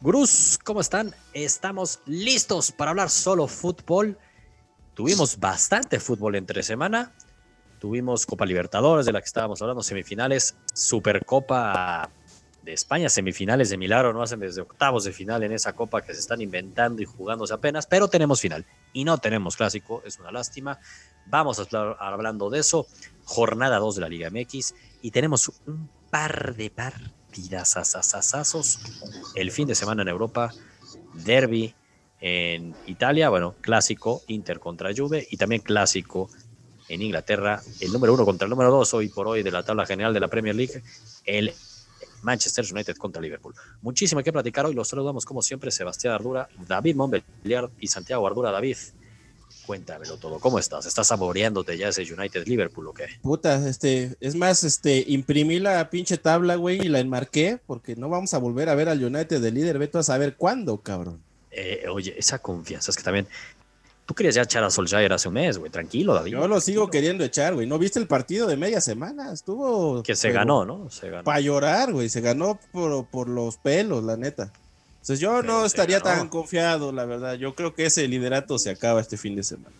Gurús, ¿cómo están? Estamos listos para hablar solo fútbol. Tuvimos bastante fútbol entre semana. Tuvimos Copa Libertadores, de la que estábamos hablando, semifinales, Supercopa de España, semifinales de milagro, no hacen desde octavos de final en esa copa que se están inventando y jugándose apenas, pero tenemos final y no tenemos clásico, es una lástima. Vamos a estar hablando de eso, jornada 2 de la Liga MX y tenemos un par de par partidazazazazazos el fin de semana en Europa, derby en Italia, bueno, clásico Inter contra Juve y también clásico en Inglaterra, el número uno contra el número dos hoy por hoy de la tabla general de la Premier League, el Manchester United contra Liverpool. Muchísimo que platicar hoy, los saludamos como siempre Sebastián Ardura, David Montbeliard y Santiago Ardura. David, Cuéntamelo todo. ¿Cómo estás? ¿Estás saboreándote ya ese United Liverpool o qué? Puta, este, es más, este, imprimí la pinche tabla, güey, y la enmarqué, porque no vamos a volver a ver al United de líder. Vete a saber cuándo, cabrón. Eh, oye, esa confianza es que también. Tú querías ya echar a Solskjaer hace un mes, güey. Tranquilo, David. Yo lo sigo queriendo echar, güey. ¿No viste el partido de media semana? Estuvo. Que se ganó, ¿no? Se ganó. Para llorar, güey. Se ganó por, por los pelos, la neta. Entonces yo no estaría tan confiado, la verdad. Yo creo que ese liderato se acaba este fin de semana.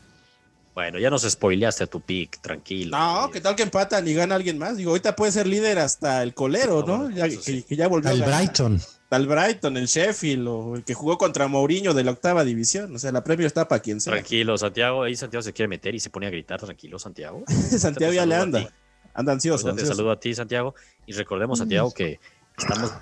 Bueno, ya nos spoileaste a tu pick, tranquilo. No, ¿qué tal que empatan y gana alguien más? Digo, ahorita puede ser líder hasta el colero, ¿no? ya, que, ya volvió. Al Brighton. Al Brighton, el Sheffield, o el que jugó contra Mourinho de la octava división. O sea, la premio está para quien sea. Tranquilo, Santiago. Ahí Santiago se quiere meter y se pone a gritar. Tranquilo, Santiago. Santiago ya le anda. Anda ansioso. Te saludo a ti, Santiago. Y recordemos, Santiago, que estamos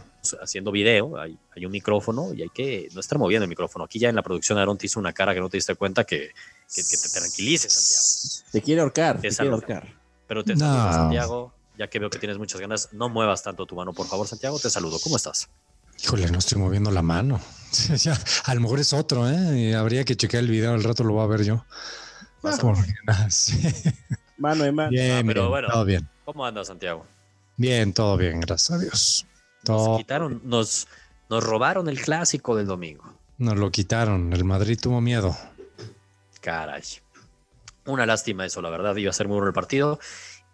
haciendo video, hay, hay, un micrófono y hay que no estar moviendo el micrófono. Aquí ya en la producción Aaron te hizo una cara que no te diste cuenta que, que, te tranquilices, Santiago. Te quiere ahorcar, te, quiere ahorcar. Pero te saludo, Santiago, ya que veo que tienes muchas ganas, no muevas tanto tu mano, por favor, Santiago, te saludo. ¿Cómo estás? Híjole, no estoy moviendo la mano. a lo mejor es otro, ¿eh? habría que chequear el video, al rato lo voy a ver yo. Mano de mano. Bien, pero bueno, todo bien. ¿Cómo andas, Santiago? Bien, todo bien, gracias a Dios. Nos quitaron, nos, nos robaron el clásico del domingo. Nos lo quitaron. El Madrid tuvo miedo. Caray. Una lástima eso, la verdad. Iba a ser muy bueno el partido.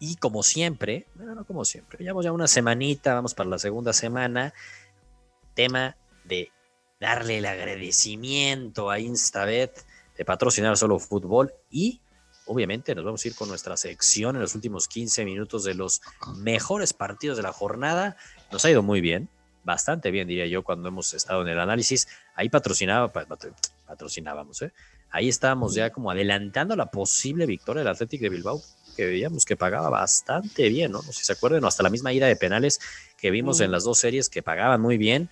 Y como siempre, bueno, no como siempre, llevamos ya una semanita, vamos para la segunda semana. Tema de darle el agradecimiento a Instabet de patrocinar solo fútbol y obviamente nos vamos a ir con nuestra sección en los últimos 15 minutos de los mejores partidos de la jornada. Nos ha ido muy bien, bastante bien diría yo cuando hemos estado en el análisis. Ahí patrocinaba, patrocinábamos, ¿eh? ahí estábamos ya como adelantando la posible victoria del Athletic de Bilbao, que veíamos que pagaba bastante bien, ¿no? Si se acuerdan, hasta la misma ida de penales que vimos en las dos series que pagaban muy bien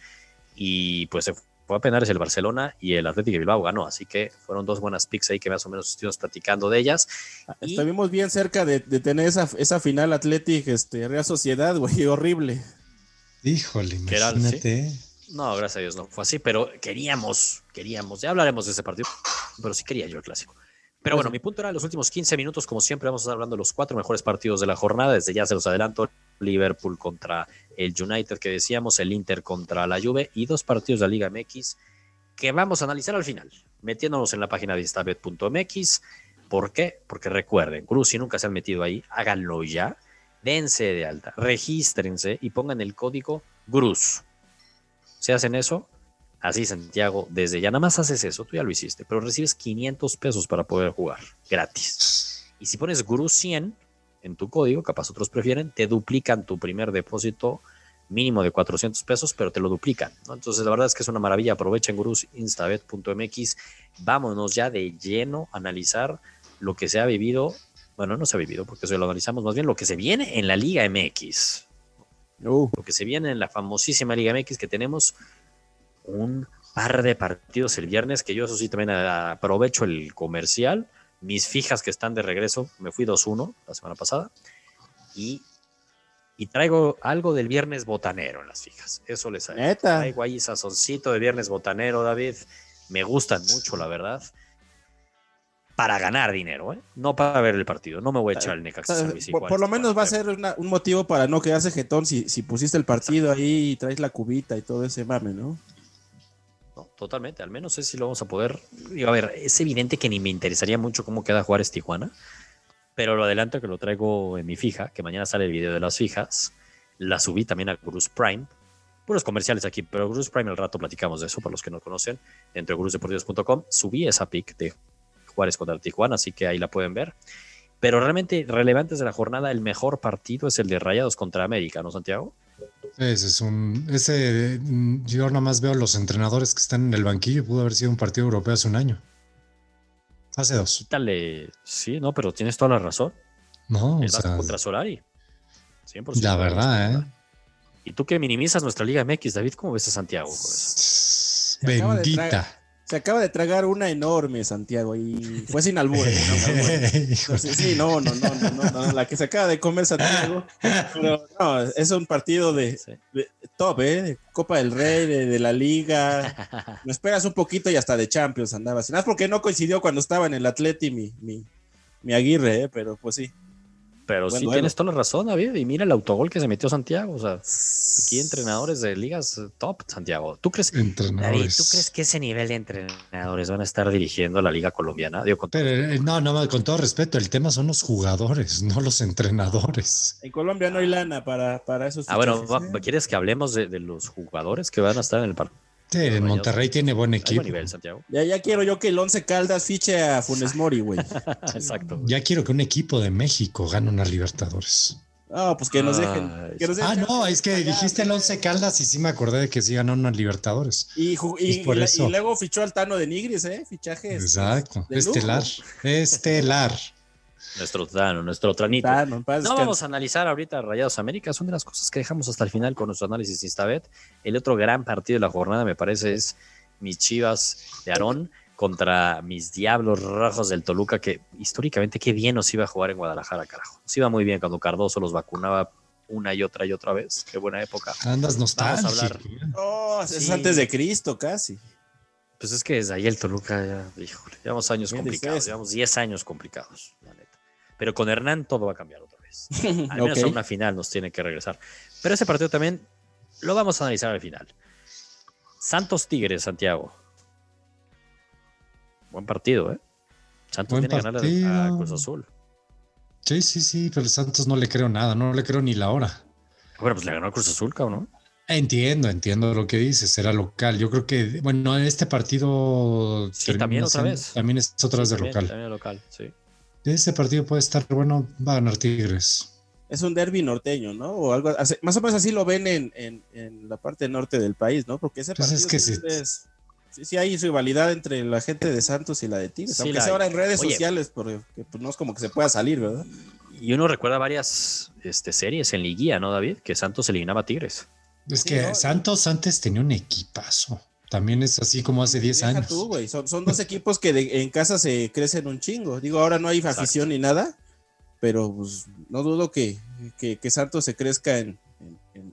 y pues se fue a penales el Barcelona y el Atlético de Bilbao ganó, así que fueron dos buenas picks ahí que más o menos estuvimos platicando de ellas. Estuvimos bien cerca de, tener esa, esa final Atlético este, Real Sociedad, güey, horrible. Híjole, imagínate. No, gracias a Dios no fue así, pero queríamos, queríamos, ya hablaremos de ese partido, pero sí quería yo el clásico. Pero bueno, mi punto era los últimos 15 minutos, como siempre, vamos a estar hablando de los cuatro mejores partidos de la jornada. Desde ya se los adelanto: Liverpool contra el United, que decíamos, el Inter contra la Juve y dos partidos de la Liga MX que vamos a analizar al final, metiéndonos en la página de instabet.mx. ¿Por qué? Porque recuerden, Cruz, si nunca se han metido ahí, háganlo ya, dense de alta, regístrense y pongan el código GRUZ. Si hacen eso, Así, Santiago, desde ya nada más haces eso, tú ya lo hiciste, pero recibes 500 pesos para poder jugar gratis. Y si pones Guru 100 en tu código, capaz otros prefieren, te duplican tu primer depósito mínimo de 400 pesos, pero te lo duplican. Entonces, la verdad es que es una maravilla. Aprovechen gurusinstabet.mx. Vámonos ya de lleno a analizar lo que se ha vivido. Bueno, no se ha vivido porque eso lo analizamos más bien lo que se viene en la Liga MX. Uh. Lo que se viene en la famosísima Liga MX que tenemos un par de partidos el viernes, que yo eso sí también aprovecho el comercial. Mis fijas que están de regreso, me fui 2-1 la semana pasada. Y, y, traigo algo del viernes botanero en las fijas. Eso les hago. Traigo ahí sazoncito de viernes botanero, David. Me gustan mucho, la verdad. para ganar dinero, ¿eh? no para ver el partido. No me voy a echar el Necaxa. Por, por, lo menos va a ser un motivo para no quedarse jetón si, si pusiste el partido ahí y traes la cubita y todo ese mame, ¿no? Totalmente. Al menos sé si lo vamos a poder. Digo, a ver, es evidente que ni me interesaría mucho cómo queda Juárez Tijuana, pero lo adelanto que lo traigo en mi fija, que mañana sale el video de las fijas. La subí también a Cruz Prime. Puros comerciales aquí, pero Cruz Prime al rato platicamos de eso, para los que no conocen, dentro de cruzdeportivos.com. Subí esa pick de Juárez contra Tijuana, así que ahí la pueden ver. Pero realmente relevantes de la jornada, el mejor partido es el de Rayados contra América, ¿no, Santiago? Ese es un. Ese. Yo nada más veo los entrenadores que están en el banquillo. Pudo haber sido un partido europeo hace un año. Hace dos. Quítale. Sí, no, pero tienes toda la razón. No, el o sea, contra Solari. 100%. La verdad, ¿eh? Y tú que minimizas nuestra Liga MX, David, ¿cómo ves a Santiago? Bendita. Se acaba de tragar una enorme, Santiago, y fue sin albur. ¿no? sí, no, no, no, no, no, la que se acaba de comer Santiago. Pero no, es un partido de, de top, ¿eh? De Copa del Rey, de, de, la Liga. Me esperas un poquito y hasta de Champions andabas. Nada porque no coincidió cuando estaba en el Atleti mi, mi, mi Aguirre, ¿eh? Pero pues sí. Pero sí tienes toda la razón, David. Y mira el autogol que se metió Santiago. O sea, aquí entrenadores de ligas top, Santiago. ¿Tú crees, David, ¿tú crees que ese nivel de entrenadores van a estar dirigiendo la liga colombiana? Digo, con Pero, eh, no, no, con todo respeto, el tema son los jugadores, no los entrenadores. En Colombia no hay lana para, para esos. Ah, bueno, ¿quieres que hablemos de, de los jugadores que van a estar en el partido? Sí, en Monterrey tiene buen equipo. Buen nivel, Santiago. Ya, ya quiero yo que el Once Caldas fiche a Funes Mori, güey. Exacto. Ya quiero que un equipo de México gane una Libertadores. Ah, pues que nos dejen. Que nos dejen ah, no, es que dijiste el Once Caldas y sí me acordé de que sí ganó una Libertadores. Y, y, por eso. y, luego fichó al Tano de Nigris, ¿eh? Fichajes. Exacto. Estelar. Estelar. Nuestro Tano, nuestro Tranito. no vamos a analizar ahorita Rayados América, son de las cosas que dejamos hasta el final con nuestro análisis Instabet. El otro gran partido de la jornada, me parece, es mis Chivas de Aarón contra mis Diablos Rojos del Toluca, que históricamente qué bien nos iba a jugar en Guadalajara, carajo. Nos iba muy bien cuando Cardoso los vacunaba una y otra y otra vez. Qué buena época. Andas nostálgico. Vamos a hablar. Oh, es antes de Cristo, casi. Pues es que desde ahí el Toluca ya, híjole, llevamos años complicados, llevamos 10 años complicados. Pero con Hernán todo va a cambiar otra vez. Al menos a una final nos tiene que regresar. Pero ese partido también lo vamos a analizar al final. Santos Tigres, Santiago. Buen partido, ¿eh? Santos tiene que ganar a Cruz Azul. Sí, sí, sí, pero Santos no le creo nada, no le creo ni la hora. Bueno, pues le ganó a Cruz Azul, cabrón. Entiendo, entiendo lo que dices, era local. Yo creo que, bueno, este partido. Sí, también otra vez. También es otra vez de local. También local, sí. Ese partido puede estar bueno, va a ganar Tigres. Es un derby norteño, ¿no? O algo más o menos así lo ven en, en, la parte norte del país, ¿no? Porque ese pues partido es que es, sí, sí, hay rivalidad entre la gente de Santos y la de Tigres, aunque sea ahora en redes sociales, porque pues, no es como que se pueda salir, ¿verdad? Y uno recuerda varias este, series en liguilla, ¿no, David? Que Santos eliminaba a Tigres. Es que Santos antes tenía un equipazo. También es así como hace 10 años. son, dos equipos que en casa se crecen un chingo. Digo, ahora no hay afición ni nada, pero pues, no dudo que, que, Santos se crezca en,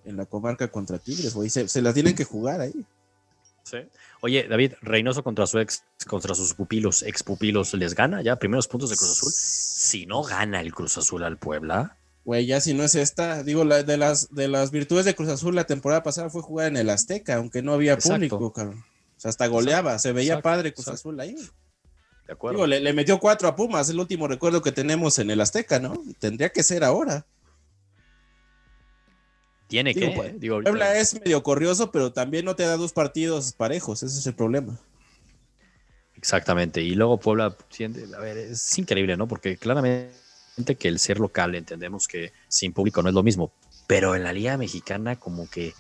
la comarca contra Tigres, güey. Se, se la tienen que jugar ahí. Sí. Oye, David, Reynoso contra su ex, contra sus pupilos, ex pupilos, ¿les gana ya? Primeros puntos de Cruz Azul. Si no gana el Cruz Azul al Puebla. Güey, ya si no es esta, digo, la, de, las, de las virtudes de Cruz Azul la temporada pasada fue jugar en el Azteca, aunque no había público, cabrón. O sea, hasta goleaba, se veía padre Cruz Azul ahí. De acuerdo. Digo, le, metió cuatro a Pumas, el último recuerdo que tenemos en el Azteca, ¿no? Tendría que ser ahora. Tiene que. Pues, digo, Puebla es medio corrioso, pero también no te da dos partidos parejos, ese es el problema. Exactamente. Y luego Puebla, a ver, es increíble, ¿no? Porque claramente que el ser local entendemos que sin público no es lo mismo, pero en la Liga Mexicana como que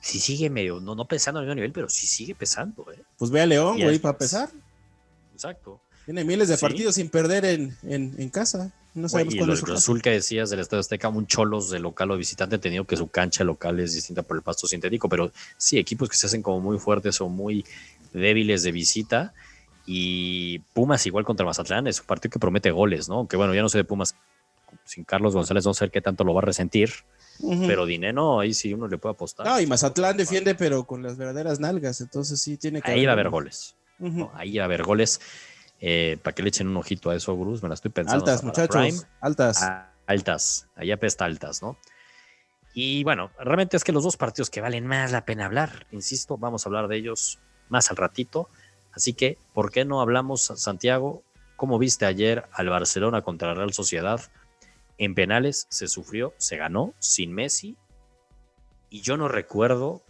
si sigue medio, no, no pesando al mismo nivel, pero sí sigue pesando. ¿eh? Pues ve a León, güey, para pesar. Exacto. Tiene miles de partidos sin perder en, en, casa. No sabemos y lo Azul que decías del Estadio Azteca, un cholos de local o visitante, tenido que su cancha local es distinta por el pasto sintético, pero sí, equipos que se hacen como muy fuertes o muy débiles de visita y Pumas igual contra Mazatlán es un partido que promete goles, ¿no? Que bueno, ya no sé de Pumas sin Carlos González, no sé qué tanto lo va a resentir. Pero Dineno, ahí sí uno le puede apostar. No, y Mazatlán defiende, pero con las verdaderas nalgas, entonces sí tiene que. Ahí va a haber goles. ahí va a haber goles. Eh, para que le echen un ojito a eso, Bruce, me la estoy pensando. Altas, muchachos. altas. Ah, altas. Allá apesta altas, ¿no? Y bueno, realmente es que los dos partidos que valen más la pena hablar, insisto, vamos a hablar de ellos más al ratito. Así que, ¿por qué no hablamos, Santiago? ¿Cómo viste ayer al Barcelona contra la Real Sociedad? En penales se sufrió, se ganó sin Messi. Y yo no recuerdo,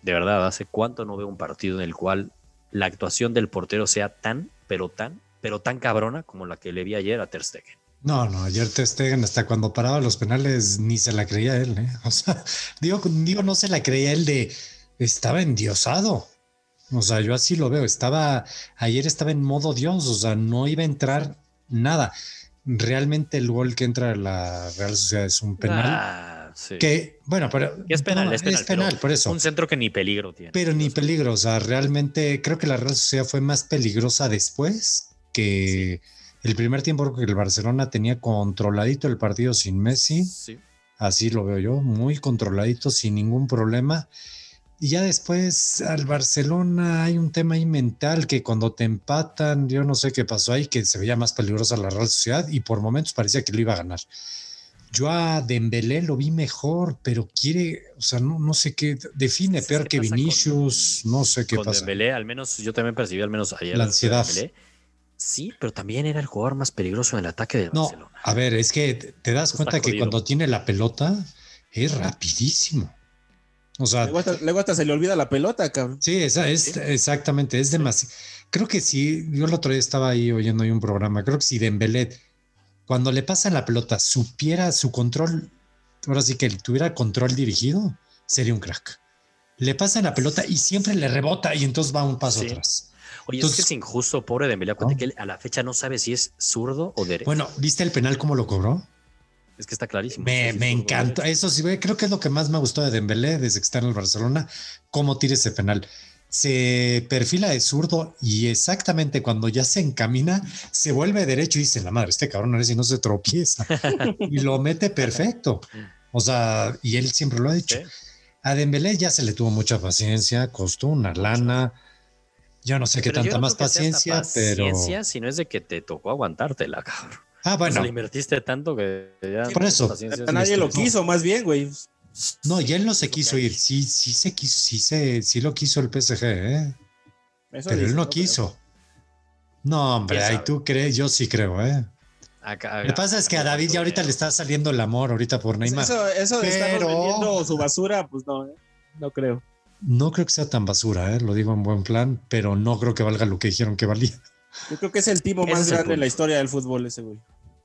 de verdad, hace cuánto no veo un partido en el cual la actuación del portero sea tan, pero tan, pero tan cabrona como la que le vi ayer a Ter Stegen. No, no, ayer Ter Stegen hasta cuando paraba los penales ni se la creía él, ¿eh? O sea, digo, digo, no se la creía él de, estaba endiosado. O sea, yo así lo veo, estaba, ayer estaba en modo Dios, o sea, no iba a entrar nada. Realmente el gol que entra a la Real Sociedad es un penal. Ah, sí. Que, bueno, pero... Es penal, es penal, por eso. Un centro que ni peligro tiene. Pero ni peligro, o sea, realmente creo que la Real Sociedad fue más peligrosa después que... El primer tiempo porque el Barcelona tenía controladito el partido sin Messi. Así lo veo yo, muy controladito, sin ningún problema. Y ya después al Barcelona hay un tema ahí mental que cuando te empatan, yo no sé qué pasó ahí, que se veía más peligrosa la Real Sociedad y por momentos parecía que lo iba a ganar. Yo a Dembélé lo vi mejor, pero quiere, o sea, no, no sé qué, define peor que Vinicius, no sé qué con pasa. Dembélé, al menos yo también percibí al menos ayer. La ansiedad. Sí, pero también era el jugador más peligroso en el ataque del no, Barcelona. A ver, es que te das cuenta que cuando tiene la pelota es rapidísimo. O sea, luego hasta, se le olvida la pelota, cabrón. Sí, esa es exactamente, es demasiado. Creo que sí, yo el otro día estaba ahí oyendo ahí un programa, creo que si Dembélé cuando le pasa la pelota supiera su control, ahora sí que tuviera control dirigido, sería un crack. Le pasa la pelota y siempre le rebota y entonces va un paso atrás. Oye, es que es injusto, pobre Dembélé, acuérdate que él a la fecha no sabe si es zurdo o derecho. Bueno, ¿viste el penal cómo lo cobró? Es que está clarísimo. Me, me encanta. Eso sí, creo que es lo que más me gustó de Dembélé desde que está en el Barcelona, cómo tira ese penal. Se perfila de zurdo y exactamente cuando ya se encamina, se vuelve derecho y dice, la madre, este cabrón ver si no se tropieza. y lo mete perfecto. O sea, y él siempre lo ha dicho. A Dembélé ya se le tuvo mucha paciencia, costó una lana. Yo no sé qué tanta más paciencia, paciencia, pero. Si no es de que te tocó aguantártela, cabrón. Ah, bueno. O le invertiste tanto que ya. Por eso. Nadie lo quiso, más bien, güey. No, y él no se quiso ir. Sí, sí se quiso, sí se, sí lo quiso el PSG, ¿eh? Pero él no quiso. No, hombre, ahí tú crees, yo sí creo, ¿eh? Lo que pasa es que a David ya ahorita le está saliendo el amor ahorita por pues Neymar. Eso, eso de estar vendiendo su basura, pues no, ¿eh? no creo. No creo que sea tan basura, ¿eh? lo digo en buen plan, pero no creo que valga lo que dijeron que valía. Yo creo que es el tipo más grande en la historia del fútbol ese, güey.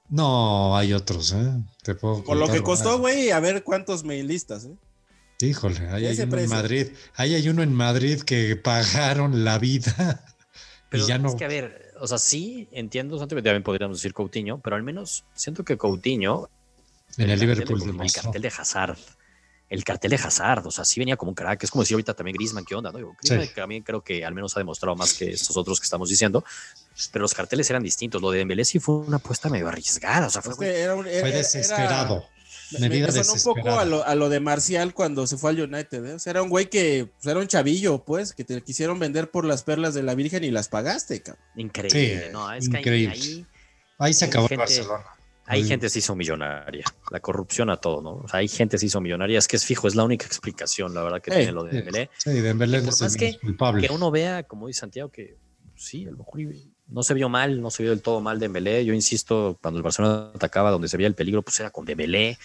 No, hay otros, ¿eh? Te puedo Por lo que costó, güey, a ver cuántos mailistas, ¿eh? Híjole, ahí hay uno en Madrid. Ahí hay uno en Madrid que pagaron la vida. Pero y ya no. Es que, a ver, o sea, sí entiendo, también podríamos decir Coutinho, pero al menos siento que Coutinho. En el, Liverpool. el cartel de Hazard el cartel de Hazard, o sea, sí venía como un crack, es como decir ahorita también Griezmann, ¿qué onda? No? Griezmann también creo que al menos ha demostrado más que estos otros que estamos diciendo, pero los carteles eran distintos, lo de Dembélé sí fue una apuesta medio arriesgada, o sea, fue, desesperado. me, me sonó un poco a lo, a lo, de Marcial cuando se fue al United, ¿eh? o sea, era un güey que pues, era un chavillo, pues, que te quisieron vender por las perlas de la Virgen y las pagaste, cabrón. Increíble, ¿no? Es increíble. Que ahí, ahí, se acabó Barcelona. Hay gente que se hizo millonaria. La corrupción a todo, ¿no? O sea, hay gente que se hizo millonaria. Es que es fijo, es la única explicación, la verdad, que tiene lo de Dembélé. Sí, Dembélé es el que, culpable. Que uno vea, como dice Santiago, que sí, a lo mejor no se vio mal, no se vio del todo mal Dembélé. Yo insisto, cuando el Barcelona atacaba donde se veía el peligro, pues era con Dembélé,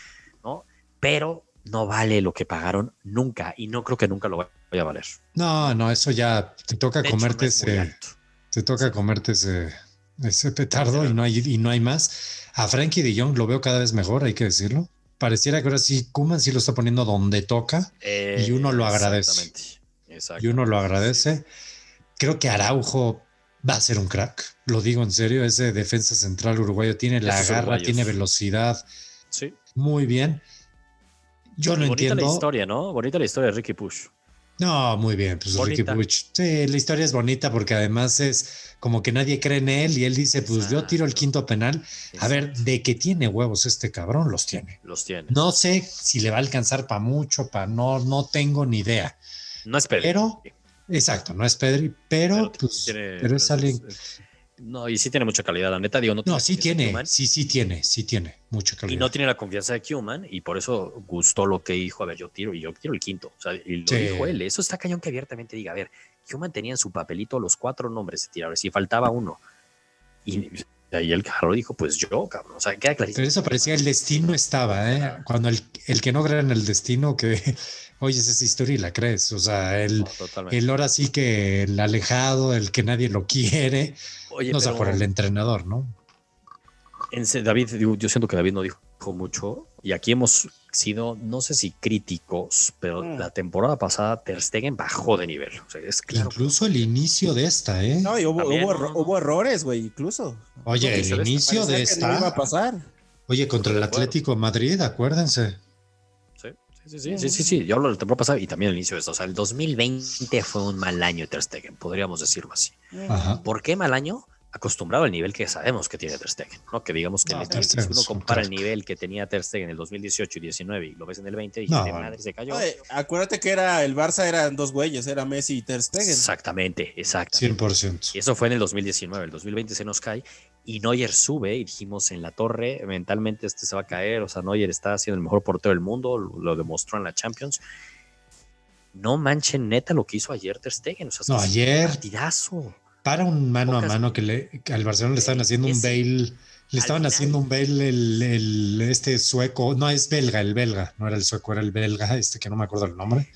¿no? Pero no vale lo que pagaron nunca y no creo que nunca lo vaya a valer. No, no, eso ya te toca comerte ese... Te toca comerte ese, ese petardo y no hay, y no hay más. A Frankie de Jong lo veo cada vez mejor, hay que decirlo. Pareciera que ahora sí, Kuman sí lo está poniendo donde toca y uno lo agradece. Y uno lo agradece. Creo que Araujo va a ser un crack. Lo digo en serio, ese defensa central uruguayo tiene la garra, tiene velocidad. Sí. Muy bien. Yo no entiendo. Bonita la historia, ¿no? Bonita la historia de Ricky Push. No, muy bien, pues Ricky Puch. Sí, la historia es bonita porque además es como que nadie cree en él y él dice, pues yo tiro el quinto penal. A ver, de que tiene huevos este cabrón, los tiene. Los tiene. No sé si le va a alcanzar para mucho, para no, no tengo ni idea. No es Pedri. Pero, exacto, no es Pedri, pero, pues, pero es alguien. No, y sí tiene mucha calidad, la neta, digo, no, no sí tiene, sí, sí tiene, sí tiene mucha calidad. Y no tiene la confianza de Kuman, y por eso gustó lo que dijo, a ver, yo tiro, y yo quiero el quinto, o sea, y lo dijo él, eso está cañón que abiertamente diga, a ver, Kuman tenía en su papelito los cuatro nombres de tiradores, y faltaba uno, y ahí el carro dijo, pues yo, cabrón, o sea, queda clarísimo. Pero eso parecía el destino estaba, ¿eh? Cuando el, el que no cree en el destino, que oyes esa historia y la crees, o sea, el, el ahora sí que el alejado, el que nadie lo quiere, no sea por el entrenador, ¿no? En, David, yo siento que David no dijo mucho y aquí hemos sido, no sé si críticos, pero mm. la temporada pasada Ter Stegen bajó de nivel. incluso el inicio de esta, ¿eh? No, y hubo, errores, güey, incluso. Oye, el inicio de esta. iba a pasar. Oye, contra el Atlético Madrid, acuérdense. Sí, sí, sí, sí, sí, yo hablo del temporada pasada y también el inicio de esto. O sea, el 2020 fue un mal año de Ter Stegen, podríamos decirlo así. ¿Por qué mal año? Acostumbrado al nivel que sabemos que tiene Ter Stegen, ¿no? Que digamos que si uno compara el nivel que tenía Ter Stegen en el 2018 y 19 y lo ves en el 20 y no, madre se cayó. acuérdate que era el Barça eran dos güeyes, era Messi y Ter Stegen. Exactamente, exactamente. 100%. Y eso fue en el 2019, el 2020 se nos cae y Neuer sube y dijimos en la torre, mentalmente este se va a caer, o sea, Neuer está siendo el mejor portero del mundo, lo demostró en la Champions no manchen neta lo que hizo ayer Ter Stegen. O sea, no, ayer. Partidazo para un mano a mano que, le, al Barcelona le estaban haciendo un bail, le estaban haciendo un bail el, este sueco, no es belga, el belga, no era el sueco, era el belga, este que no me acuerdo el nombre.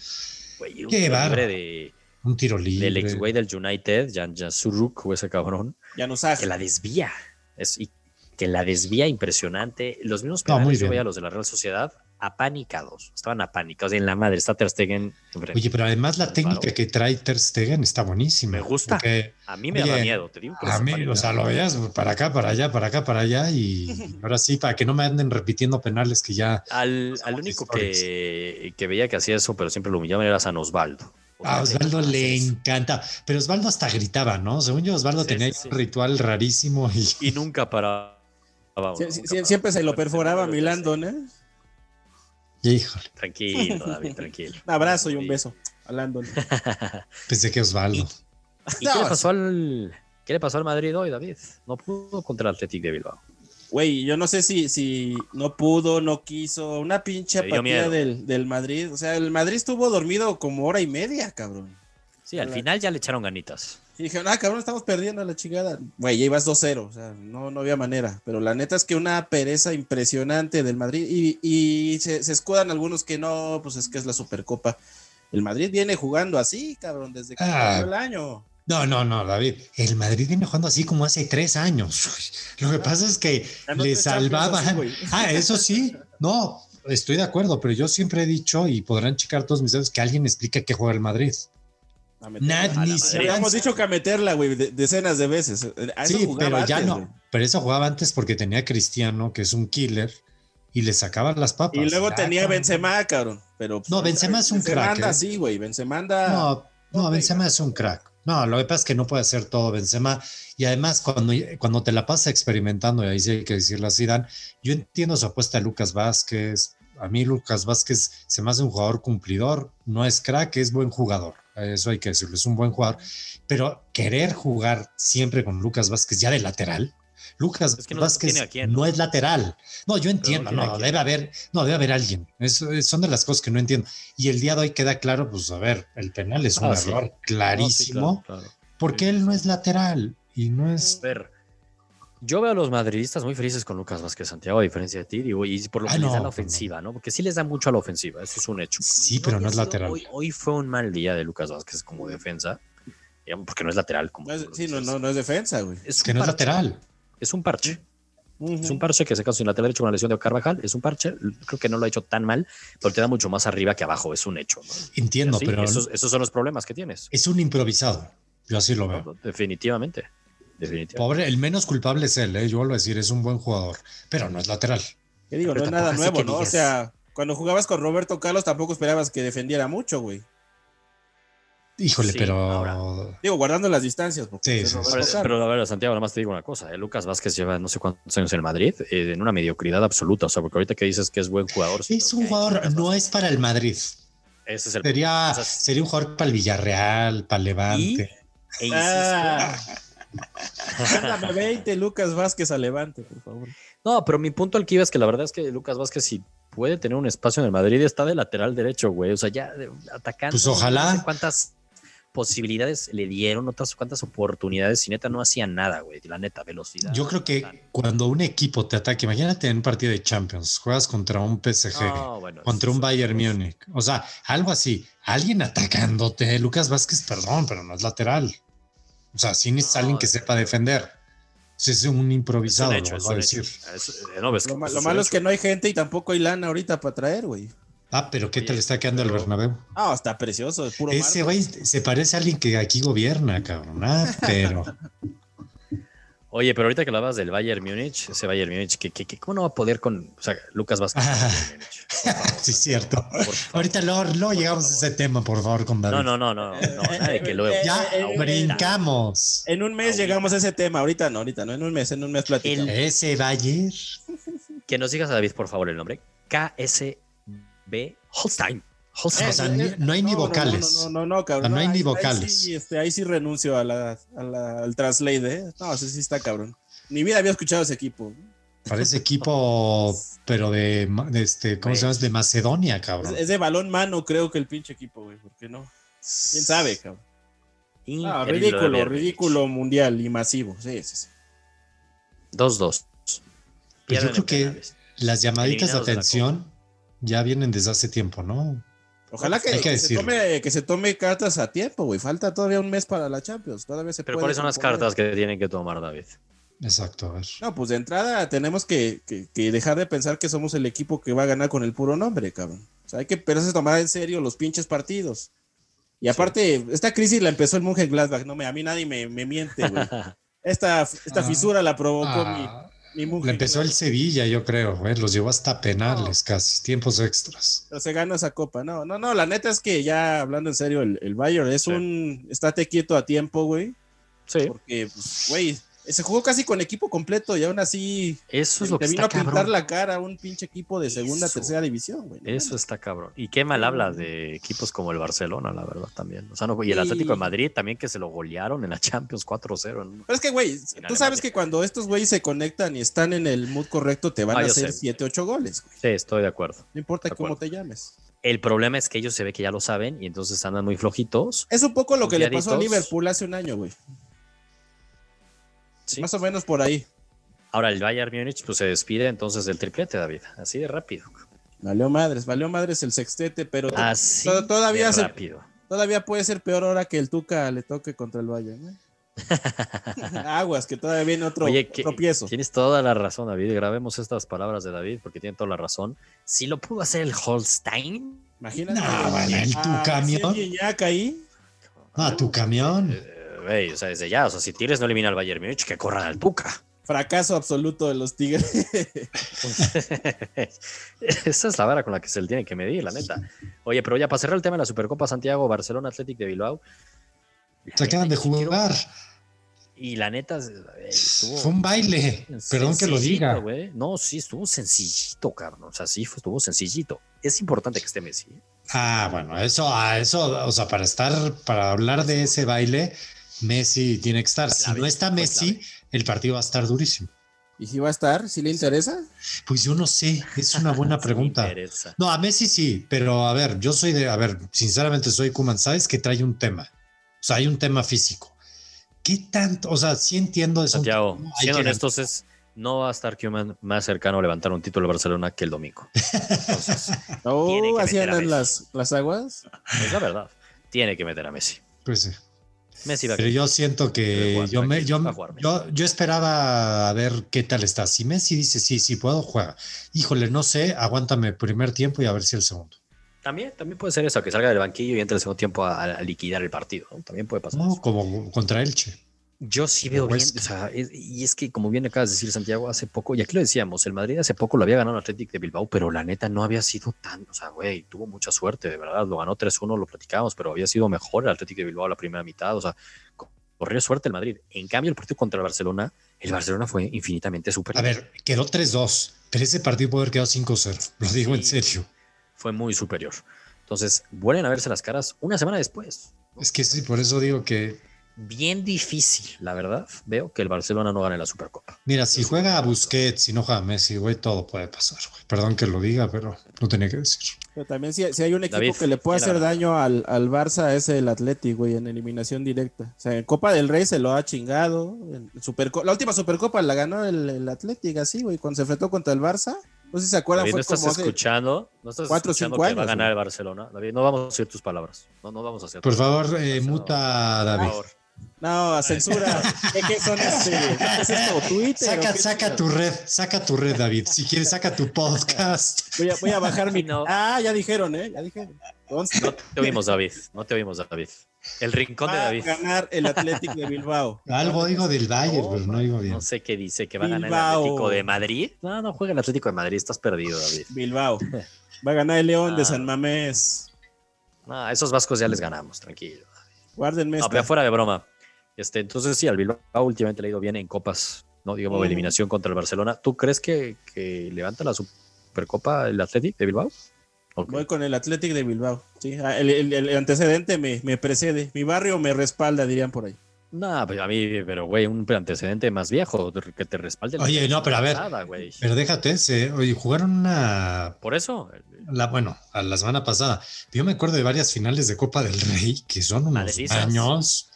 un Qué libre de, un tiro libre. Del ex güey del United, Jan Suruk, o ese cabrón. Ya no sabe. Que la desvía. Es, y que la desvía impresionante. Los mismos penales yo veía los de la Real Sociedad apanicados, estaban apanicados en la madre, está Ter Stegen. Oye, pero además la técnica que trae Ter Stegen está buenísima. Me gusta. A mí me da miedo, te digo. a mí, o sea, lo veías para acá, para allá, para acá, para allá y ahora sí, para que no me anden repitiendo penales que ya... Al, único que, que, veía que hacía eso, pero siempre lo humillaban era San Osvaldo. a Osvaldo le encanta, pero Osvaldo hasta gritaba, ¿no? Según yo, Osvaldo tenía un ritual rarísimo y... Y nunca para... siempre se lo perforaba Milando, ¿no? Híjole. Tranquilo, David, tranquilo. un abrazo y un beso a Landon. Pensé que Osvaldo. ¿Y, qué, le pasó al, qué le pasó al Madrid hoy, David? No pudo contra el Athletic de Bilbao. Güey, yo no sé si, si no pudo, no quiso. Una pinche apatía del, del, Madrid. O sea, el Madrid estuvo dormido como hora y media, cabrón. Sí, al final ya le echaron ganitas. Y dijeron, ah, cabrón, estamos perdiendo la chingada. Güey, ya ibas 2-0, o sea, no, no había manera. Pero la neta es que una pereza impresionante del Madrid. Y, y se, escudan algunos que no, pues es que es la Supercopa. El Madrid viene jugando así, cabrón, desde que ah, el año. No, no, no, David. El Madrid viene jugando así como hace tres años. Lo que pasa es que le salvaban. ah, eso sí. No, estoy de acuerdo, pero yo siempre he dicho, y podrán checar todos mis dedos, que alguien explique qué juega el Madrid. Hemos dicho que a meterla, güey, decenas de veces. sí, pero ya no. Pero eso jugaba antes porque tenía Cristiano, que es un killer, y le sacaba las papas. Y luego tenía Benzema, cabrón. Pero, no, Benzema es un crack. ¿eh? sí, güey. Benzema No, no, Benzema es un crack. No, lo que pasa es que no puede hacer todo Benzema. Y además, cuando, cuando te la pasa experimentando, y ahí sí hay que decirle así, Dan, yo entiendo su apuesta a Lucas Vázquez. A mí Lucas Vázquez se me hace un jugador cumplidor. No es crack, es buen jugador eso hay que decirlo, es un buen jugador, pero querer jugar siempre con Lucas Vázquez ya de lateral, Lucas Vázquez ¿no? es lateral. No, yo entiendo, no, debe haber, no, debe haber alguien. son de las cosas que no entiendo. Y el día de hoy queda claro, pues a ver, el penal es un ah, error clarísimo, porque él no es lateral y no es... Ver, yo veo a los madridistas muy felices con Lucas Vázquez Santiago, a diferencia de ti, digo, y por lo que les da la ofensiva, ¿no? Porque sí les da mucho a la ofensiva, eso es un hecho. Sí, pero no, es lateral. Hoy, fue un mal día de Lucas Vázquez como defensa, porque no es lateral. Como sí, no, no, es defensa, güey. Es que no es lateral. Es un parche. Es un parche que se casó sin lateral derecho con la lesión de Carvajal. Es un parche. Creo que no lo ha hecho tan mal, pero te da mucho más arriba que abajo. Es un hecho. Entiendo, pero. Esos, esos, son los problemas que tienes. Es un improvisado. Yo así lo veo. Definitivamente. Pobre, el menos culpable es él, ¿eh? yo vuelvo a decir, es un buen jugador, pero no es lateral. ¿Qué digo? no es nada nuevo, ¿no? O sea, cuando jugabas con Roberto Carlos tampoco esperabas que defendiera mucho, güey. Híjole, pero. Digo, guardando las distancias. Sí, sí, pero, a ver, Santiago, nada más te digo una cosa. ¿eh? Lucas Vázquez lleva no sé cuántos años en Madrid, eh, en una mediocridad absoluta. O sea, porque ahorita que dices que es buen jugador. Es un jugador, no es para el Madrid. Ese es el sería, sería un jugador para el Villarreal, para el Levante. E ah. Mándame 20, Lucas Vázquez a Levante, por favor. No, pero mi punto al que iba es que la verdad es que Lucas Vázquez, si puede tener un espacio en el Madrid, está de lateral derecho, güey. O sea, ya atacando. Pues ojalá. No sé cuántas posibilidades le dieron, otras cuántas oportunidades, y neta no hacía nada, güey. La neta, velocidad. Yo creo que cuando un equipo te ataque, imagínate en un partido de Champions, juegas contra un PSG, contra un Bayern Múnich, o sea, algo así, alguien atacándote, Lucas Vázquez, perdón, pero no es lateral. O sea, sí necesita alguien que sepa defender. Es un improvisado, lo a decir. lo, malo es que no hay gente y tampoco hay lana ahorita para traer, güey. Ah, pero ¿qué tal está quedando el Bernabéu? Ah, está precioso, es puro Ese güey se parece a alguien que aquí gobierna, cabrón. Ah, pero. Oye, pero ahorita que hablabas del Bayern Múnich, ese Bayern Múnich, ¿qué, qué, cómo no va a poder con o sea, Lucas Vázquez? sí, cierto. Ahorita luego, llegamos a ese tema, por favor, con David. No, no, no, no, no de que luego. Ya brincamos. En un mes llegamos a ese tema, ahorita no, ahorita no, en un mes, en un mes platicamos. Ese Bayern. Que nos digas a David, por favor, el nombre. KS B. Holstein. O sea, no hay ni vocales. No, no, no, cabrón. No hay ni vocales. Ahí sí, este, ahí sí renuncio a la, al translate, ¿eh? No, ese sí está cabrón. Ni vida había escuchado ese equipo. Parece equipo, pero de, este, ¿cómo se llama? De Macedonia, cabrón. Es, de balón mano, creo que el pinche equipo, güey. ¿Por qué no? ¿Quién sabe, cabrón? Ah, ridículo, ridículo mundial y masivo. Sí, sí, sí. 2-2. Pues yo creo que las llamaditas de atención ya vienen desde hace tiempo, ¿no? Ojalá que, se tome, que, se tome, cartas a tiempo, güey. Falta todavía un mes para la Champions. Todavía se Pero ¿cuáles son las cartas que tienen que tomar, David? Exacto, a ver. No, pues de entrada tenemos que, dejar de pensar que somos el equipo que va a ganar con el puro nombre, cabrón. O sea, hay que empezar a tomar en serio los pinches partidos. Y aparte, esta crisis la empezó el Gladbach. No, me, a mí nadie me, miente, güey. Esta, esta fisura la provocó mi, Le empezó el Sevilla, yo creo, los llevó hasta penales casi, tiempos extras. Pero se gana esa copa, no, no, no, la neta es que ya hablando en serio, el, el Bayern es un estate quieto a tiempo, güey. Sí. Porque, pues, güey, se jugó casi con equipo completo y aún así eso es lo te vino a pintar la cara un pinche equipo de segunda, tercera división, güey. Eso está cabrón. Y qué mal habla de equipos como el Barcelona, la verdad, también. O sea, no, y el Atlético de Madrid también que se lo golearon en la Champions 4-0. Pero es que, güey, tú sabes que cuando estos güeyes se conectan y están en el mood correcto, te van ah, a hacer 7, 8 goles, güey. Sí, estoy de acuerdo. No importa cómo te llames. El problema es que ellos se ve que ya lo saben y entonces andan muy flojitos. Es un poco lo que le pasó a Liverpool hace un año, güey. Más o menos por ahí. Ahora el Bayern Múnich pues, se despide entonces del triplete, David. Así de rápido. Valió madres, valió madres el sextete, pero todavía, rápido. todavía puede ser peor ahora que el Tuca le toque contra el Bayern. ¿eh? Aguas, que todavía viene otro Oye, tropiezo. Tienes toda la razón, David. Grabemos estas palabras de David porque tiene toda la razón. Si lo pudo hacer el Holstein. Imagínate. No, el tu ah, camión. ahí. Ah, tu camión. O sea, desde ya, o sea, si Tigres no elimina al Bayern Múnich, que corran al Tuca. Fracaso absoluto de los Tigres. Esa es la vara con la que se le tiene que medir, la neta. Oye, pero ya para cerrar el tema de la Supercopa Santiago, Barcelona Athletic de Bilbao. Se acaban de jugar. Y la neta, estuvo fue un baile. Perdón que lo diga. No, sí, estuvo sencillito, cabrón. O sea, sí, estuvo sencillito. Es importante que esté Messi. ¿eh? Ah, bueno, eso, a eso, o sea, para estar, para hablar de ese baile, Messi tiene que estar. Si no está Messi, el partido va a estar durísimo. ¿Y si va a estar? ¿Si le interesa? Pues yo no sé, es una buena pregunta. no, a Messi sí, pero a ver, yo soy de, a ver, sinceramente soy Kuman, sabes que trae un tema. O sea, hay un tema físico. ¿Qué tanto? O sea, sí entiendo eso. Santiago, siendo honestos, es, no va a estar Kuman más cercano a levantar un título de Barcelona que el domingo. Entonces, oh, así andan las, las aguas. Es la verdad. Tiene que meter a Messi. Pues sí. Pero yo siento que yo, me, yo, yo, esperaba a ver qué tal está. Si Messi dice sí, sí puedo, juega. Híjole, no sé, aguántame el primer tiempo y a ver si el segundo. También, también puede ser eso, que salga del banquillo y entre el segundo tiempo a, liquidar el partido. También puede pasar. No, como contra Elche. Yo sí veo bien, o sea, y es que como bien acabas de decir Santiago, hace poco, y aquí lo decíamos, el Madrid hace poco lo había ganado el Atlético de Bilbao, pero la neta no había sido tan, o sea, güey, tuvo mucha suerte, de verdad, lo ganó 3-1, lo platicamos, pero había sido mejor el Atlético de Bilbao la primera mitad, o sea, corrió suerte el Madrid. En cambio, el partido contra el Barcelona, el Barcelona fue infinitamente superior. A ver, quedó 3-2, pero ese partido puede haber quedado 5-0, lo digo en serio. Fue muy superior. Entonces, vuelven a verse las caras una semana después. Es que sí, por eso digo que bien difícil, la verdad. Veo que el Barcelona no gane la Supercopa. Mira, si juega a Busquets, y no juega a Messi, güey, todo puede pasar, güey. Perdón que lo diga, pero no tenía que decir. Pero también si, hay un equipo que le puede hacer daño al, al, Barça es el Atlético, güey, en eliminación directa. O sea, en Copa del Rey se lo ha chingado. La última Supercopa la ganó el, el Atlético, así, güey, cuando se enfrentó contra el Barça. No sé si se acuerdan. no estás escuchando, no estás cuatro, escuchando que va a ganar el Barcelona. David, no vamos a decir tus palabras. No, no vamos a hacer. Por favor, eh, muta, David. Por favor. No, censura. ¿Qué, son este? ¿Es esto? ¿Twitter? Saca, saca tu red, saca tu red, David. Si quieres, saca tu podcast. Voy a, voy a bajar mi. No. Ah, ya dijeron, ¿eh? Ya dijeron. No te oímos, David. No te oímos, David. El rincón de David. Va a ganar el Atlético de Bilbao. Algo digo del Bayern, pero no digo bien. No sé qué dice, que va a ganar el Atlético de Madrid. No, no juega el Atlético de Madrid, estás perdido, David. Bilbao. Va a ganar el León de San Mamés. No, esos vascos ya les ganamos, tranquilo. Guárdenme. No, pero fuera de broma. Este, entonces sí, al Bilbao últimamente le ha ido bien en copas, ¿no? Digamos, eliminación contra el Barcelona. ¿Tú crees que, que levanta la Supercopa el Atlético de Bilbao? Voy con el Atlético de Bilbao. Sí, ah, el, antecedente me, me, precede. Mi barrio me respalda, dirían por ahí. No, pues a mí, pero güey, un antecedente más viejo que te respalde. Oye, no, pero a ver. pero déjate ese. Oye, jugaron una. Por eso. La, bueno, a la semana pasada. Yo me acuerdo de varias finales de Copa del Rey que son unos años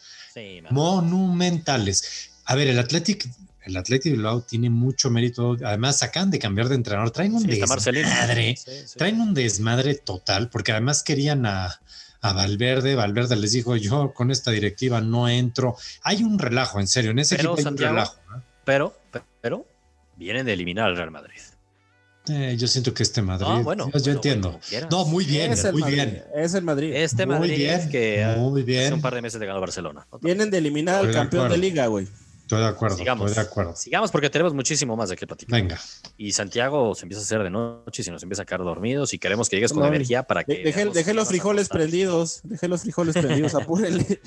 monumentales. A ver, el Atlético el Atlético Bilbao tiene mucho mérito. Además, acaban de cambiar de entrenador. Traen un desmadre. traen un desmadre total, porque además querían a, Valverde. Valverde les dijo: Yo con esta directiva no entro. Hay un relajo, en serio. En ese equipo hay un relajo. Pero, pero, vienen de eliminar al Real Madrid. Eh, yo siento que este Madrid. Ah, bueno, yo, entiendo. no, muy bien, muy bien. Es el Madrid. Este Madrid bien, que muy bien. hace un par de meses de ganó Barcelona. Vienen de eliminar al campeón de liga, güey. Estoy de acuerdo, sigamos, estoy de acuerdo. Sigamos porque tenemos muchísimo más de qué platicar. Venga. Y Santiago se empieza a hacer de noche y se nos empieza a quedar dormidos y queremos que llegues con energía para que. Dejé, los frijoles prendidos. Dejé los frijoles prendidos, apúrenle.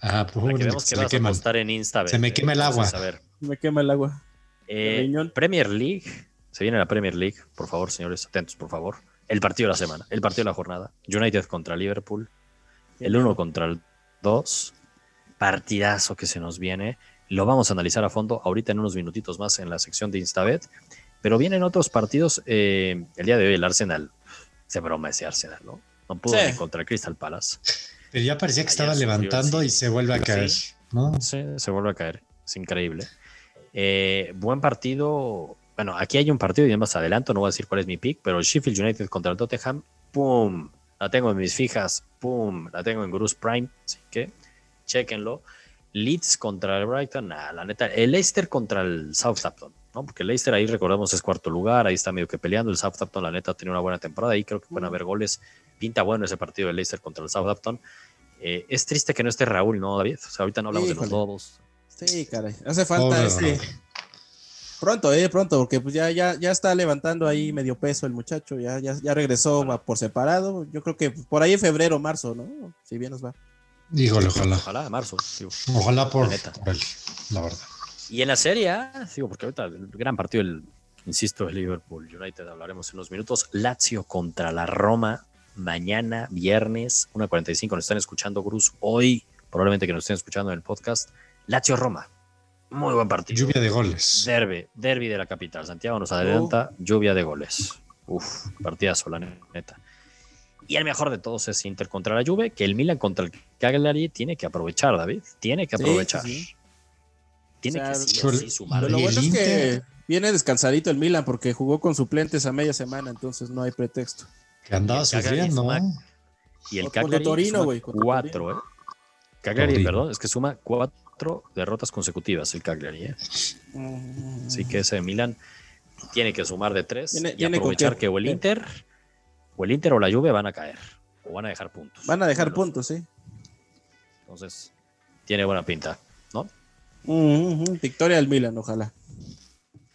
Ah, pues que se me quema. en Insta. Se me quema el agua. Se me quema el agua. Eh, Premier League. Se viene la Premier League. Por favor, señores, atentos, por favor. El partido de la semana, el partido de la jornada. United contra Liverpool. El 1 contra el 2. Partidazo que se nos viene. Lo vamos a analizar a fondo ahorita en unos minutitos más en la sección de Instabet. Pero vienen otros partidos. Eh, el día de hoy el Arsenal, se broma ese Arsenal, ¿no? No pudo ni contra el Crystal Palace. Pero ya parecía que estaba levantando y se vuelve a caer. ¿no? Sí, se vuelve a caer. Es increíble. Eh, buen partido. Bueno, aquí hay un partido y ya más adelanto, no voy a decir cuál es mi pick, pero Sheffield United contra el Tottenham, ¡pum! La tengo en mis fijas, ¡pum! La tengo en Bruce Prime, así que chequenlo. Leeds contra el Brighton, nah, la neta, el Leicester contra el Southampton, ¿no? Porque el Leicester ahí recordemos es cuarto lugar, ahí está medio que peleando, el Southampton la neta tiene una buena temporada, ahí creo que pueden haber goles, pinta bueno ese partido del Leicester contra el Southampton. Eh, es triste que no esté Raúl, ¿no, David? O sea, ahorita no hablamos de los dos. Sí, caray, hace falta este... Pronto, eh, pronto, porque pues ya, ya, ya está levantando ahí medio peso el muchacho, ya, ya, ya regresó por separado, yo creo que por ahí en febrero, marzo, ¿no? Si bien nos va. Híjole, ojalá. Ojalá, marzo. Ojalá por, la, la verdad. Y en la serie, digo, porque ahorita el gran partido, el, insisto, el Liverpool United, hablaremos en unos minutos. Lazio contra la Roma, mañana, viernes, 1.45, nos están escuchando, Cruz. Hoy, probablemente que nos estén escuchando en el podcast. Lazio-Roma, muy buen partido. Lluvia de goles. Derby, derby de la capital. Santiago nos adelanta, oh. lluvia de goles. Uf, partidazo, la neta. Y el mejor de todos es Inter contra la Juve, que el Milan contra el Cagliari tiene que aprovechar, David. Tiene que aprovechar. Tiene que sí, sumar. Lo bueno es que viene descansadito el Milan porque jugó con suplentes a media semana, entonces no hay pretexto. Que andaba sufriendo. y el Cagliari Torino, suma cuatro, ¿eh? Cagliari, perdón, es que suma cuatro derrotas consecutivas el Cagliari, ¿eh? Mm. Así que ese Milan tiene que sumar de tres y aprovechar que o el Inter o el Inter o la Juve van a caer o van a dejar puntos. Van a dejar puntos, sí. Entonces, tiene buena pinta, ¿no? Victoria del Milan, ojalá.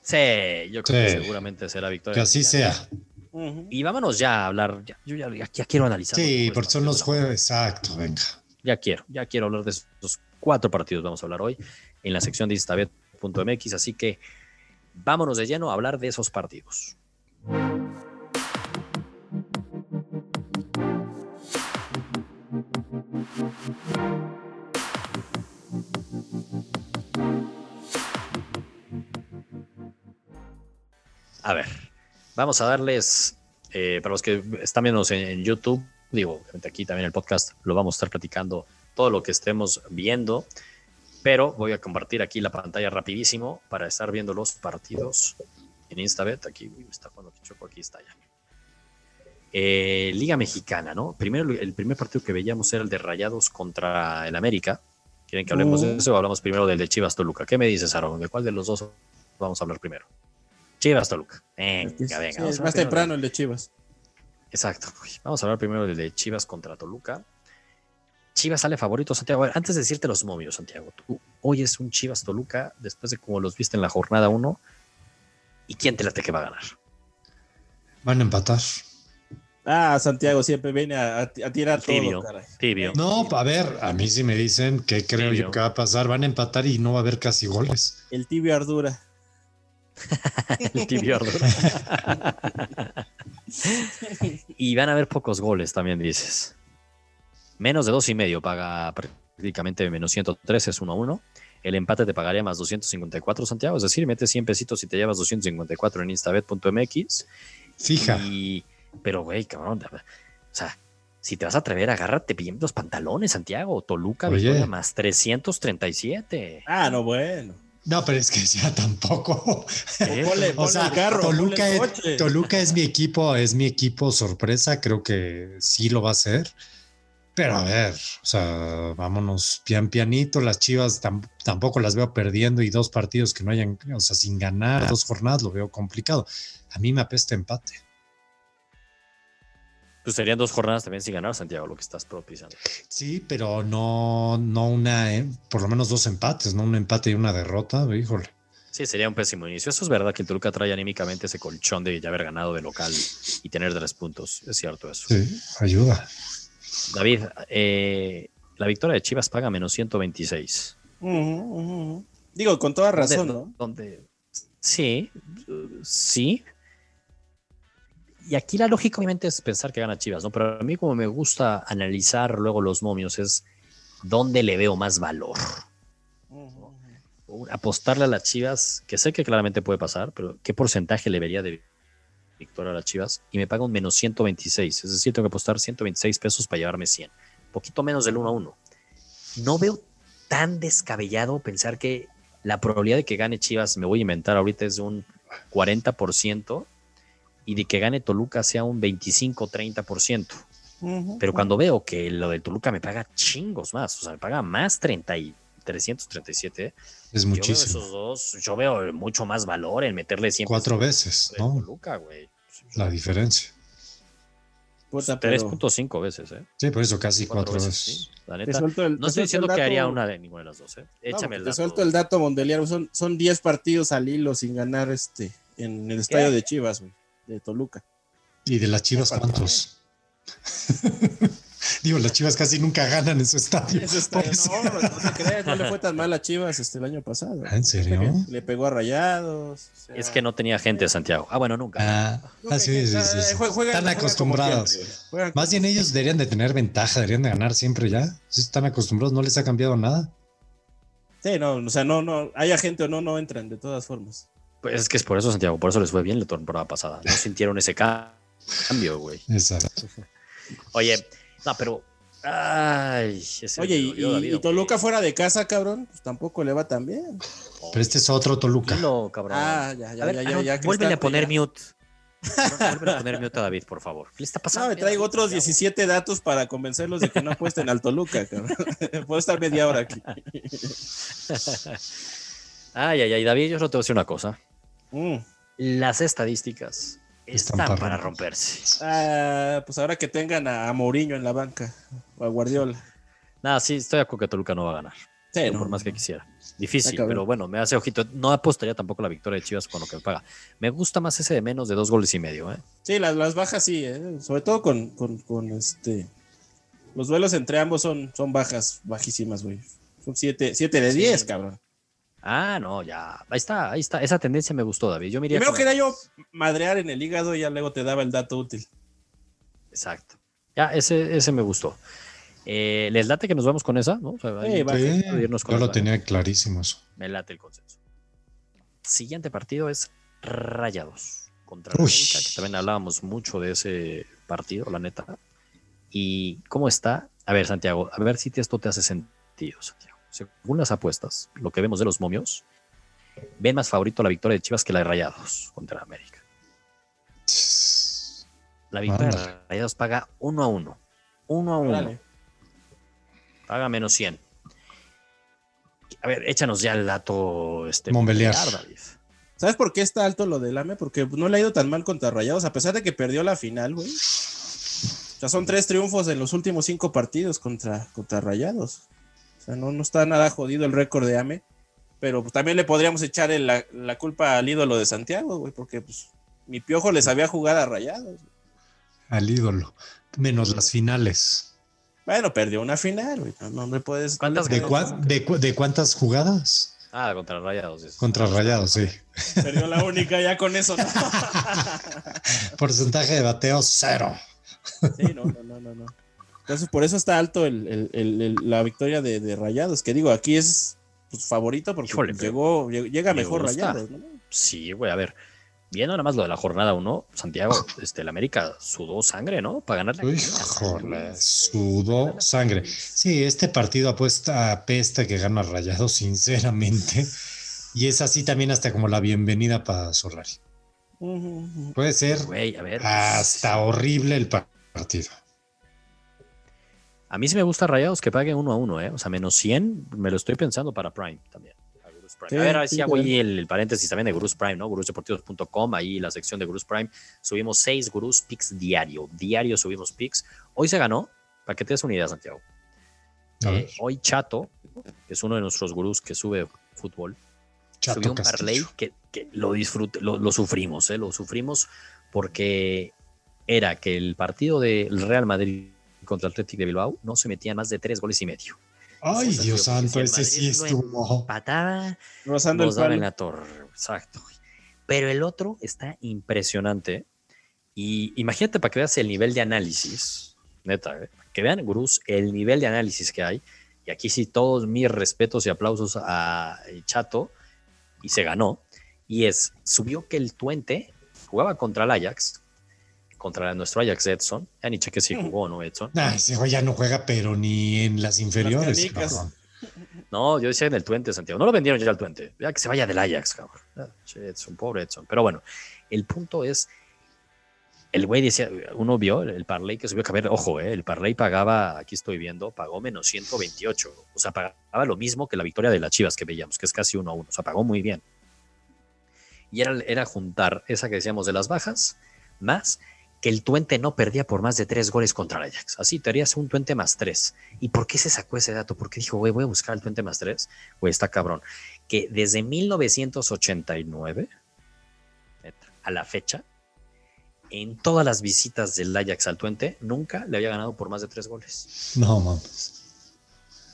Sí, yo creo que seguramente será victoria. Que así sea. Y vámonos ya a hablar. yo ya, quiero analizar. Sí, porque son los jueves. Exacto, venga. Ya quiero, ya quiero hablar de esos cuatro partidos. Vamos a hablar hoy en la sección de instabet.mx. Así que vámonos de lleno a hablar de esos partidos. A ver, vamos a darles, eh, para los que están viéndonos en, YouTube, digo, aquí también el podcast, lo vamos a estar platicando todo lo que estemos viendo, pero voy a compartir aquí la pantalla rapidísimo para estar viendo los partidos en Instabet. Aquí está cuando choco, aquí está ya. Eh, Liga Mexicana, ¿no? Primero, el primer partido que veíamos era el de Rayados contra el América. ¿Quieren que hablemos de eso o hablamos primero del de Chivas Toluca? ¿Qué me dices, Aaron? ¿De cuál de los dos vamos a hablar primero? Chivas Toluca. Venga, venga. es más temprano el de Chivas. Exacto. Vamos a hablar primero del de Chivas contra Toluca. Chivas sale favorito, Santiago. Antes de decirte los momios, Santiago, tú hoy es un Chivas Toluca después de como los viste en la jornada 1. ¿Y quién te late que va a ganar? Van a empatar. Ah, Santiago siempre viene a, tirar tibio, todo, Tibio. No, a ver, a mí sí me dicen que creo yo que va a pasar. Van a empatar y no va a haber casi goles. El tibio Ardura. el tibio Ardura. y van a haber pocos goles, también dices. Menos de dos y medio paga prácticamente menos 103, es 1 a 1. El empate te pagaría más 254, Santiago. Es decir, metes 100 pesitos y te llevas 254 en instabet.mx. Fija. Pero, güey, cabrón. O sea, si te vas a atrever, agárrate bien los pantalones, Santiago. Toluca, victoria más 337. Ah, no, bueno. No, pero es que ya tampoco. o sea, Toluca, es, Toluca es mi equipo, es mi equipo sorpresa. Creo que sí lo va a hacer. Pero a ver, o sea, vámonos pian pianito. Las Chivas tampoco las veo perdiendo y dos partidos que no hayan, o sea, sin ganar dos jornadas lo veo complicado. A mí me apesta empate. Pues serían dos jornadas también sin ganar, Santiago, lo que estás propiciando. Sí, pero no, no una, eh, por lo menos dos empates, no un empate y una derrota, híjole. Sí, sería un pésimo inicio. Eso es verdad que el Toluca trae anímicamente ese colchón de ya haber ganado de local y tener tres puntos. Es cierto eso. Sí, ayuda. David, eh, la victoria de Chivas paga menos 126. Digo, con toda razón, Sí, sí. Y aquí la lógica obviamente es pensar que gana Chivas, ¿no? Pero a mí como me gusta analizar luego los momios es dónde le veo más valor. Apostarle a las Chivas, que sé que claramente puede pasar, pero ¿qué porcentaje le vería de victoria a las Chivas y me paga un menos 126. Es decir, tengo que apostar 126 pesos para llevarme 100. Poquito menos del 1 a 1. No veo tan descabellado pensar que la probabilidad de que gane Chivas, me voy a inventar ahorita, es de un 40% y de que gane Toluca sea un 25-30%. Pero cuando veo que lo de Toluca me paga chingos más, o sea, me paga más 30 y 337. Es muchísimo. Yo veo esos dos, yo veo mucho más valor en meterle 100 Cuatro veces, ¿no? La diferencia. 3.5 veces, ¿eh? Sí, por eso casi cuatro, veces. La neta, no estoy diciendo que haría una de ninguna de las dos, ¿eh? Échame el dato. Te suelto el dato, Mondeliano. Son, son 10 partidos al hilo sin ganar este en el estadio de Chivas, güey, de Toluca. ¿Y de las Chivas cuántos? Digo, las Chivas casi nunca ganan en su estadio. no, no, te creas, no le fue tan mal a Chivas este, el año pasado. ¿En serio? Le pegó a Rayados. es que no tenía gente Santiago. Ah, bueno, nunca. Ah, ah sí, sí, sí. están acostumbrados. Más bien ellos deberían de tener ventaja, deberían de ganar siempre ya. Si están acostumbrados, no les ha cambiado nada. Sí, no, o sea, no, no, haya gente o no, no entran de todas formas. Pues es que es por eso, Santiago, por eso les fue bien la temporada pasada. No sintieron ese cambio, güey. Exacto. Oye, no, pero. Ay, Oye, y, Toluca fuera de casa, cabrón, pues tampoco le va tan bien. Pero este es otro Toluca. No, cabrón. Ah, ya, ya, ya, ya, ya, Vuelve a poner mute. Vuelve a poner mute a David, por favor. ¿Qué le está pasando? No, me traigo otros 17 datos para convencerlos de que no apuesten al Toluca, cabrón. Puedo estar media hora aquí. ay, ay, ay, David, yo solo te voy a decir una cosa. Mm. Las estadísticas están, para, romperse. Ah, pues ahora que tengan a, Mourinho en la banca o a Guardiola. Nada, sí, estoy de acuerdo que Toluca no va a ganar. Sí, por más que quisiera. Difícil, pero bueno, me hace ojito. No apostaría tampoco la victoria de Chivas con lo que me paga. Me gusta más ese de menos de dos goles y medio. ¿eh? Sí, las, las bajas sí, ¿eh? sobre todo con, este. Los duelos entre ambos son, son bajas, bajísimas, güey. Son 7 de 10, cabrón. Ah, no, ya. Ahí está, ahí está. Esa tendencia me gustó, David. Yo Primero quería yo madrear en el hígado y ya luego te daba el dato útil. Exacto. Ya, ese, ese me gustó. Eh, ¿Les late que nos vamos con esa? ¿no? yo lo tenía clarísimo eso. Me late el consenso. Siguiente partido es Rayados contra América, que también hablábamos mucho de ese partido, la neta. ¿Y cómo está? A ver, Santiago, a ver si esto te hace sentido, Santiago. Según las apuestas, lo que vemos de los momios, ven más favorito la victoria de Chivas que la de Rayados contra América. La victoria de Rayados paga uno a uno. Uno a uno. Paga menos 100. A ver, échanos ya el dato. Este, ¿Sabes por qué está alto lo del AME? Porque no le ha ido tan mal contra Rayados, a pesar de que perdió la final, güey. O sea, son tres triunfos en los últimos cinco partidos contra, contra Rayados. Sea, no, no está nada jodido el récord de AME. Pero pues, también le podríamos echar la, culpa al ídolo de Santiago, güey, porque pues, mi piojo les había jugado a Rayados. Al ídolo. Menos las finales. Bueno, perdió una final, güey. No, me puedes. ¿Cuántas ¿De, de, cuántas jugadas? Ah, contra Rayados. Contra Rayados, sí. Perdió la única, ya con eso, ¿no? Porcentaje de bateo cero. Sí, no, no, no, no. Entonces, por eso está alto la victoria de, Rayados. Que digo, aquí es pues, favorito porque llegó, llega mejor Rayados, ¿no? Sí, güey, a ver viendo nada más lo de la jornada 1, Santiago, este, el América sudó sangre, ¿no? Para ganar Uy, joder, sudó sangre. Sí, este partido apuesta a pesta que gana Rayado, sinceramente. Y es así también hasta como la bienvenida para Solari. Puede ser hasta horrible el partido. A mí sí me gusta Rayados que paguen uno a uno, ¿eh? O sea, menos 100 me lo estoy pensando para Prime también a ver, así hago ahí el, paréntesis también de Gurus Prime, ¿no? Gurusdeportivos.com, ahí la sección de Gurus Prime. Subimos seis Gurus Picks diario. Diario subimos picks. Hoy se ganó, para que te des una idea, Santiago. Eh, hoy Chato, que es uno de nuestros gurús que sube fútbol, subió un parlay que, lo, disfrute, lo, sufrimos, ¿eh? Lo sufrimos porque era que el partido del Real Madrid contra el Athletic de Bilbao no se metía más de tres goles y medio. Ay, Dios santo, ese sí estuvo. Patada, rozando el palo. en la torre. Exacto. Pero el otro está impresionante. Y imagínate para que veas el nivel de análisis, neta, ¿eh? que vean, gurús, el nivel de análisis que hay. Y aquí sí, todos mis respetos y aplausos a Chato. Y se ganó. Y es, subió que el Tuente jugaba contra el Ajax contra nuestro Ajax Edson. Ya ni cheque si jugó no Edson. Nah, ese ya no juega, pero ni en las inferiores. no, yo decía en el Twente, Santiago. No lo vendieron ya al Twente. Ya que se vaya del Ajax, cabrón. Edson, pobre Edson. Pero bueno, el punto es. El güey decía, uno vio el parlay que subió, que a ver, ojo, eh, el parlay pagaba, aquí estoy viendo, pagó menos 128. O sea, pagaba lo mismo que la victoria de las Chivas que veíamos, que es casi uno a uno. O sea, pagó muy bien. Y era, era juntar esa que decíamos de las bajas, más que el Tuente no perdía por más de tres goles contra el Ajax. Así te harías un Tuente más tres. ¿Y por qué se sacó ese dato? Porque dijo, güey, voy a buscar el Tuente más tres. Güey, está cabrón. Que desde 1989 a la fecha, en todas las visitas del Ajax al Tuente, nunca le había ganado por más de tres goles. No, mames.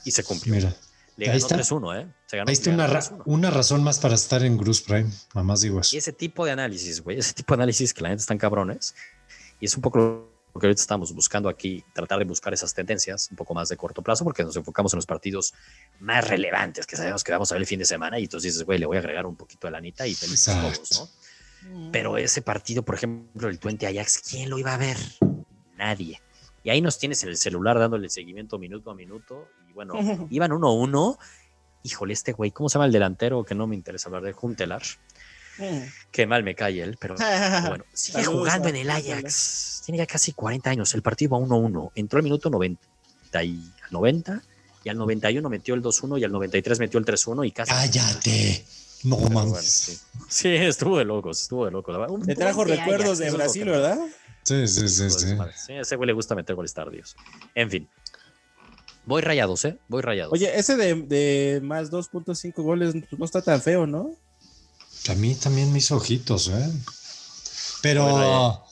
Y se cumplió. Mira. Le ganó 3-1, ¿eh? Se ganó, Ahí está una, una, razón más para estar en Bruce Prime. Nada más digo eso. Y ese tipo de análisis, güey, ese tipo de análisis que la gente están cabrones, y es un poco lo que ahorita estamos buscando aquí, tratar de buscar esas tendencias un poco más de corto plazo, porque nos enfocamos en los partidos más relevantes que sabemos que vamos a ver el fin de semana. Y entonces dices, güey, le voy a agregar un poquito de lanita y felices todos, ¿no? Pero ese partido, por ejemplo, el Twente Ajax, ¿quién lo iba a ver? Nadie. Y ahí nos tienes en el celular dándole seguimiento minuto a minuto. Y bueno, iban uno a uno. Híjole, este güey, ¿cómo se llama el delantero? Que no me interesa hablar de Juntelar. Qué mal me cae él, pero bueno, sigue jugando en el Ajax. Tiene ya casi 40 años. El partido va 1-1. Entró al minuto 90 y, 90 y al 91 metió el 2-1 y al 93 metió el 3-1 y casi. ¡Cállate! No mames. sí. estuvo de locos, estuvo de locos. Me trajo recuerdos de Brasil, ¿verdad? Sí, sí, sí. Sí, sí a ese güey le gusta meter goles tardíos. En fin. Voy rayados, ¿eh? Voy rayados. Oye, ese de, de más 2.5 goles no está tan feo, ¿no? A mí también mis ojitos, ¿eh? Pero.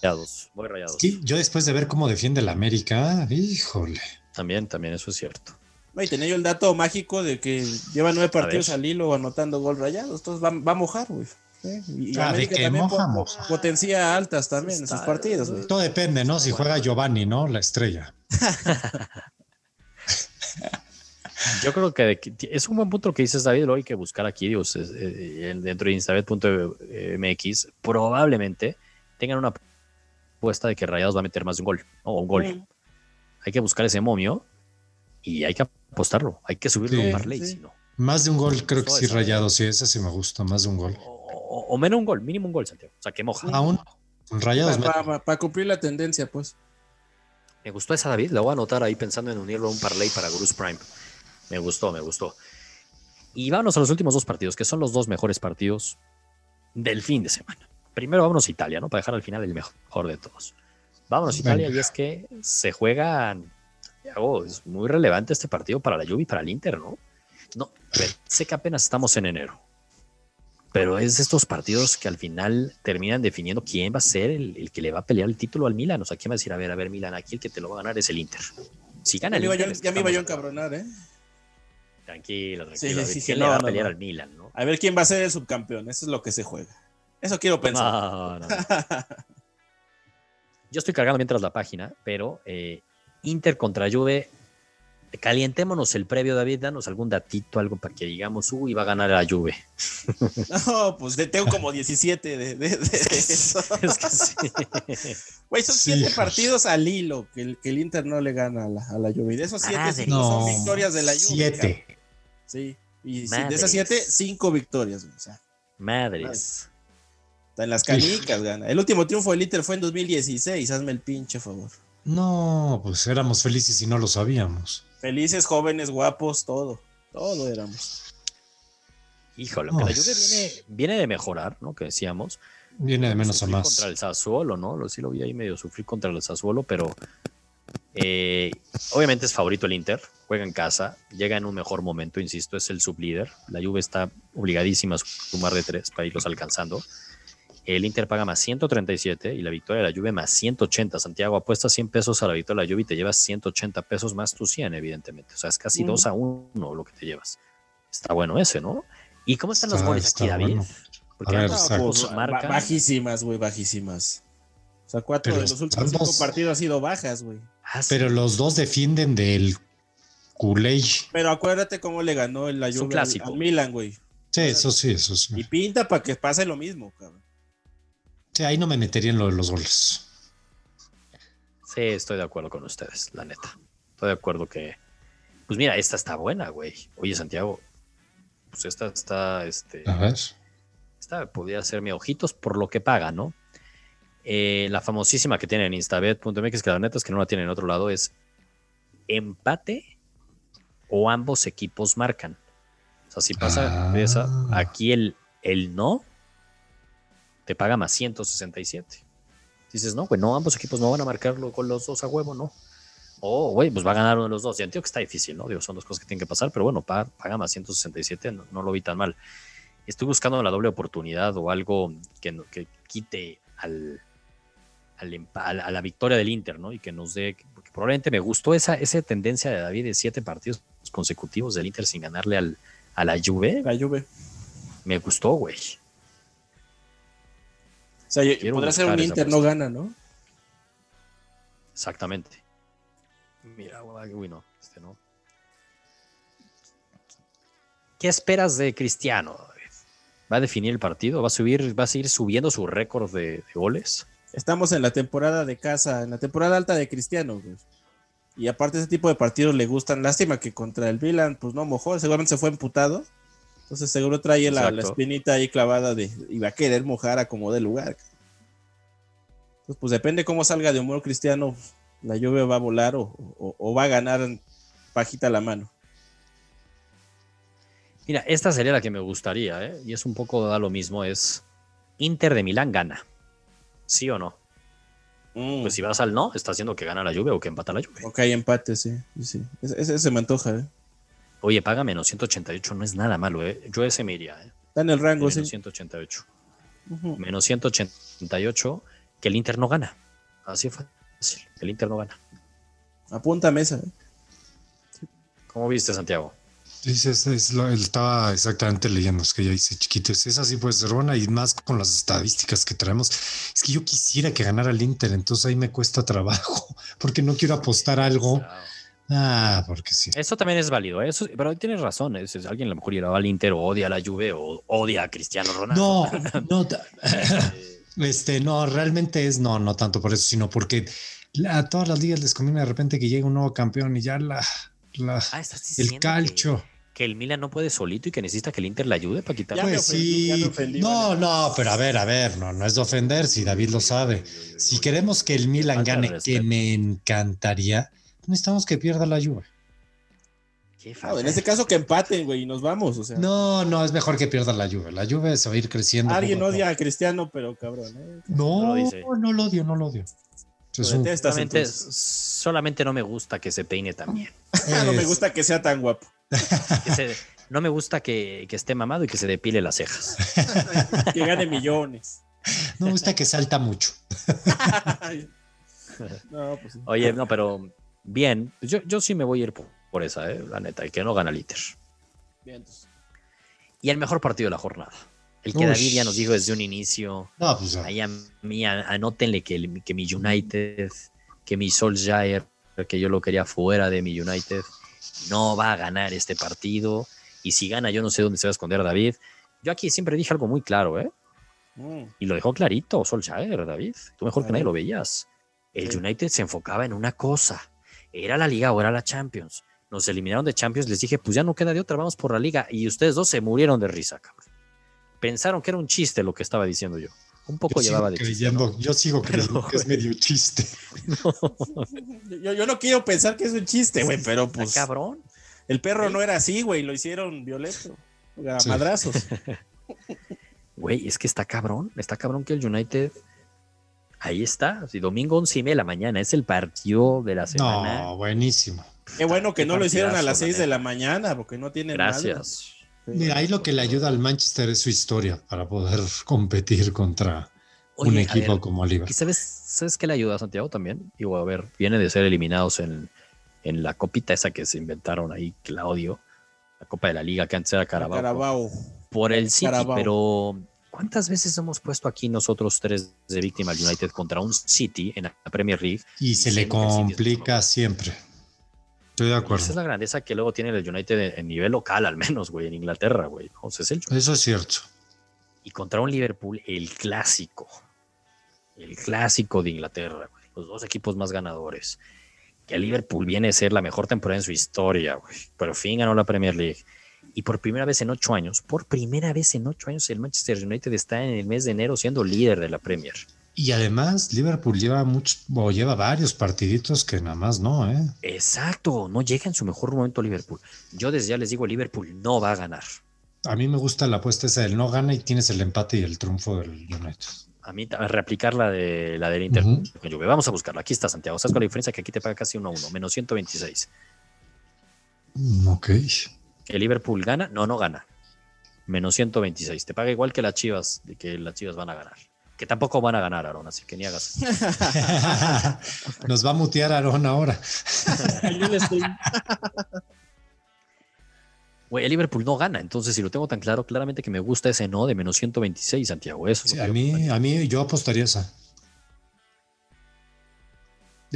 Voy rayados, yo después de ver cómo defiende la América, híjole. También, también, eso es cierto. Y tenía yo el dato mágico de que lleva nueve partidos al hilo anotando gol rayados. Entonces va, a mojar, güey. Y ah, América también potencia altas también en sus partidos. Todo depende, ¿no? Si juega Giovanni, ¿no? La estrella. Yo creo que es un buen punto lo que dices, David. Lo hay que buscar aquí, Dios, eh, dentro de instabet.mx. Probablemente tengan una apuesta de que Rayados va a meter más de un gol, o un gol. Hay que buscar ese momio y hay que apostarlo, hay que subirlo a un parlay, Más de un gol, creo que sí, Rayados, sí, ese sí me gusta, más de un gol. O, menos un gol, mínimo un gol, Santiago. O sea, que moja. Aún, Rayados. Para cumplir la tendencia, pues. Me gustó esa, David. La voy a anotar ahí pensando en unirlo a un parlay para Gurus Prime. Me gustó, me gustó. Y vámonos a los últimos dos partidos, que son los dos mejores partidos del fin de semana. Primero vámonos a Italia, ¿no? Para dejar al final el mejor de todos. Vámonos a Italia y es que se juegan. es muy relevante este partido para la Juve y para el Inter, ¿no? No, sé que apenas estamos en enero. Pero es estos partidos que al final terminan definiendo quién va a ser el, que le va a pelear el título al Milan. O sea, quién va a decir, a ver, a ver, Milan, aquí el que te lo va a ganar es el Inter. Si gana el Inter. ya me iba yo a encabronar, ¿eh? Tranquilo, tranquilo. ¿Quién le va a pelear al Milan, no? A ver quién va a ser el subcampeón. Eso es lo que se juega. Eso quiero pensar. Yo estoy cargando mientras la página, pero eh, Inter contra Juve. Calientémonos el previo, David. Danos algún datito, algo para que digamos, uy, va a ganar la Juve. No, pues tengo como 17 de, de, eso. Es que sí. Güey, son 7 partidos al hilo que el, que el, Inter no le gana a la, a la Juve. De esos 7 son victorias de la Juve. 7. Sí. Y de esas 7, 5 victorias. O sea, Madres. En las canicas gana. El último triunfo del Inter fue en 2016. Hazme el pinche favor. No, pues éramos felices y no lo sabíamos. Felices, jóvenes, guapos, todo. Todo éramos. Híjole, que la Juve viene, de mejorar, ¿no? Que decíamos. Viene de menos a más. Contra el Sassuolo, ¿no? Sí lo vi ahí medio sufrir contra el Sassuolo, pero eh, obviamente es favorito el Inter. Juega en casa, llega en un mejor momento, insisto, es el sublíder. La Juve está obligadísima a sumar de tres para irlos alcanzando. El Inter paga más 137 y la victoria de la Juve más 180. Santiago, apuesta 100 pesos a la victoria de la Juve y te llevas 180 pesos más tu 100, evidentemente. O sea, es casi 2 a 1 lo que te llevas. Está bueno ese, ¿no? ¿Y cómo están los goles aquí, David? Porque ver, pues, bajísimas, güey, bajísimas. O sea, cuatro de los últimos cinco partidos han sido bajas, güey. Ah, Pero los dos defienden del culé. Pero acuérdate cómo le ganó el la Juve al Milan, güey. Sí, eso sí, eso sí. Y pinta para que pase lo mismo, cabrón. Sí, ahí no me metería en lo de los goles. Sí, estoy de acuerdo con ustedes, la neta. Estoy de acuerdo que. Pues mira, esta está buena, güey. Oye, Santiago. Pues esta está, este. A ver. Esta podría ser mi ojitos por lo que paga, ¿no? Eh, la famosísima que tiene en instabet.mx, que la neta es que no la tiene en otro lado, es empate o ambos equipos marcan. O sea, si pasa ah. esa, aquí el, el no te paga más 167. Dices, no, güey, no, ambos equipos no van a marcarlo con los dos a huevo, no. Oh, güey, pues va a ganar uno de los dos. Ya entiendo que está difícil, ¿no? Digo, son dos cosas que tienen que pasar, pero bueno, paga, paga más 167, no, lo vi tan mal. Estoy buscando la doble oportunidad o algo que, que quite al, a la victoria del Inter, ¿no? Y que nos dé, porque probablemente me gustó esa, esa tendencia de David de siete partidos consecutivos del Inter sin ganarle al, a la Juve. La Juve. Me gustó, güey. O sea, podrá ser un Inter no gana, ¿no? Exactamente. Mira, uy, no, este no. ¿Qué esperas de Cristiano? ¿Va a definir el partido? ¿Va a subir, va a seguir subiendo su récord de, goles? Estamos en la temporada de casa, en la temporada alta de Cristiano. Y aparte ese tipo de partidos le gustan. Lástima que contra el Milan, pues no mojó, seguramente se fue emputado. Entonces seguro trae la, espinita ahí clavada de y va a querer mojar a como de lugar. Entonces, pues depende cómo salga de humor cristiano, la lluvia va a volar o, va a ganar pajita la mano. Mira, esta sería la que me gustaría, ¿eh? y es un poco da lo mismo, es Inter de Milán gana, ¿sí o no? Mm. Pues si vas al no, está haciendo que gana la lluvia o que empata la lluvia. Ok, empate, sí. sí. Ese, se me antoja, ¿eh? Oye, paga menos 188, no es nada malo, ¿eh? Yo ese me iría, ¿eh? Está en el rango, menos 188. Menos 188, que el Inter no gana. Así fue. El Inter no gana. Apunta a mesa. ¿eh? ¿Cómo viste, Santiago? Dices, es lo, él estaba exactamente leyendo, es que ya dice chiquito, es así puede ser buena y más con las estadísticas que traemos. Es que yo quisiera que ganara el Inter, entonces ahí me cuesta trabajo, porque no quiero apostar algo Ah, porque sí. Eso también es válido, ¿eh? eso, pero tienes razón. Es, alguien a lo mejor irá al Inter o odia a la Juve o odia a Cristiano Ronaldo. No, no. Este, no, realmente es no, no tanto por eso, sino porque a todas las ligas les conviene de repente que llegue un nuevo campeón y ya la, la Ah, estás el diciendo calcho. Que, que el Milan no puede solito y que necesita que el Inter le ayude para quitarle. Pues sí, ofendí, no, vale. no, pero a ver, a ver, no, no es de ofender, si David lo sabe. Si queremos que el Milan Falta gane, que me encantaría, necesitamos que pierda la Juve. Qué No, en este caso que empaten, güey, y nos vamos. O sea, No, no, es mejor que pierda la Juve. La Juve se va a ir creciendo. alguien odia a Cristiano, pero cabrón. ¿eh? No, No no lo odio, no lo odio. Un- Solamente, solamente no me gusta que se peine también. no me gusta que sea tan guapo. Que se- no me gusta que, que esté mamado y que se depile las cejas. Que gane millones. no me gusta que salta mucho. no, pues. Oye, no, pero bien. Pues Yo, yo sí me voy a ir por, por esa, eh, la neta, el que no gana el Inter. Bien, entonces. Y el mejor partido de la jornada. El que Uy. David ya nos dijo desde un inicio. No, pues Ahí a mí, anótenle que, el- que mi United, que mi Solskjaer, que yo lo quería fuera de mi United, no va a ganar este partido. Y si gana, yo no sé dónde se va a esconder David. Yo aquí siempre dije algo muy claro, ¿eh? Mm, Y lo dejó clarito Solskjaer, David. Tú mejor que nadie lo veías. El Sí. United se enfocaba en una cosa. Era la liga o era la Champions. Nos eliminaron de Champions. Les dije, pues ya no queda de otra, vamos por la liga. Y ustedes dos se murieron de risa, cabrón. Pensaron que era un chiste lo que estaba diciendo yo. Un poco yo llevaba de chiste. creyendo, ¿no? yo sigo creyendo Pero, que es medio chiste. Yo, yo no quiero pensar que es un chiste, güey, pero Está pues cabrón. el perro no era así, güey, lo hicieron violento. A Sí. madrazos. Güey, es que está cabrón. Está cabrón que el United. Ahí está. Si domingo 11 y media de la mañana es el partido de la semana. No, buenísimo. Qué bueno que Qué no lo hicieron a las partidazo, la 6 de la mañana, porque no tienen nada. Gracias. Sí. Mira, ahí lo que le ayuda al Manchester es su historia para poder competir contra un Oye, equipo ver, como. ¿Y sabes, sabes qué le ayuda a Santiago también? Digo, a ver, viene de ser eliminados en, en la copita esa que se inventaron ahí, Claudio, la Copa de la Liga que antes era Carabao, Carabao. por el City, Carabao. pero ¿cuántas veces hemos puesto aquí nosotros tres de víctima al United contra un City en la Premier League? Y se le complica siempre. Estoy de Esa acuerdo. es la grandeza que luego tiene el United en, nivel local, al menos, güey, en Inglaterra, güey. O sea, es el Eso es cierto. y contra un Liverpool, el clásico. El clásico de Inglaterra, güey. Los dos equipos más ganadores. Que el Liverpool viene a ser la mejor temporada en su historia, güey. Por fin ganó la Premier League. Y por primera vez en ocho años, por primera vez en ocho años, el Manchester United está en el mes de enero siendo líder de la Premier. Y además, Liverpool lleva muchos, o lleva varios partiditos que nada más no, ¿eh? Exacto, no llega en su mejor momento Liverpool. Yo desde ya les digo, Liverpool no va a ganar. A mí me gusta la apuesta esa del no gana y tienes el empate y el triunfo del United. A mí, a reaplicar la, de, la del Inter. Vamos a buscarla. Aquí está Santiago. ¿Sabes cuál la diferencia? Que aquí te paga casi 1 a 1, menos 126. Mm, Ok. ¿El Liverpool gana? No, no gana. Menos 126. Te paga igual que las Chivas, de que las Chivas van a ganar. Que tampoco van a ganar, Aaron, así que ni hagas. Nos va a mutear Aarón ahora. Yo le estoy- Güey, el Liverpool no gana, entonces si lo tengo tan claro, claramente que me gusta ese no de menos 126, Santiago. Eso Sí, a mí, a mí, yo apostaría esa.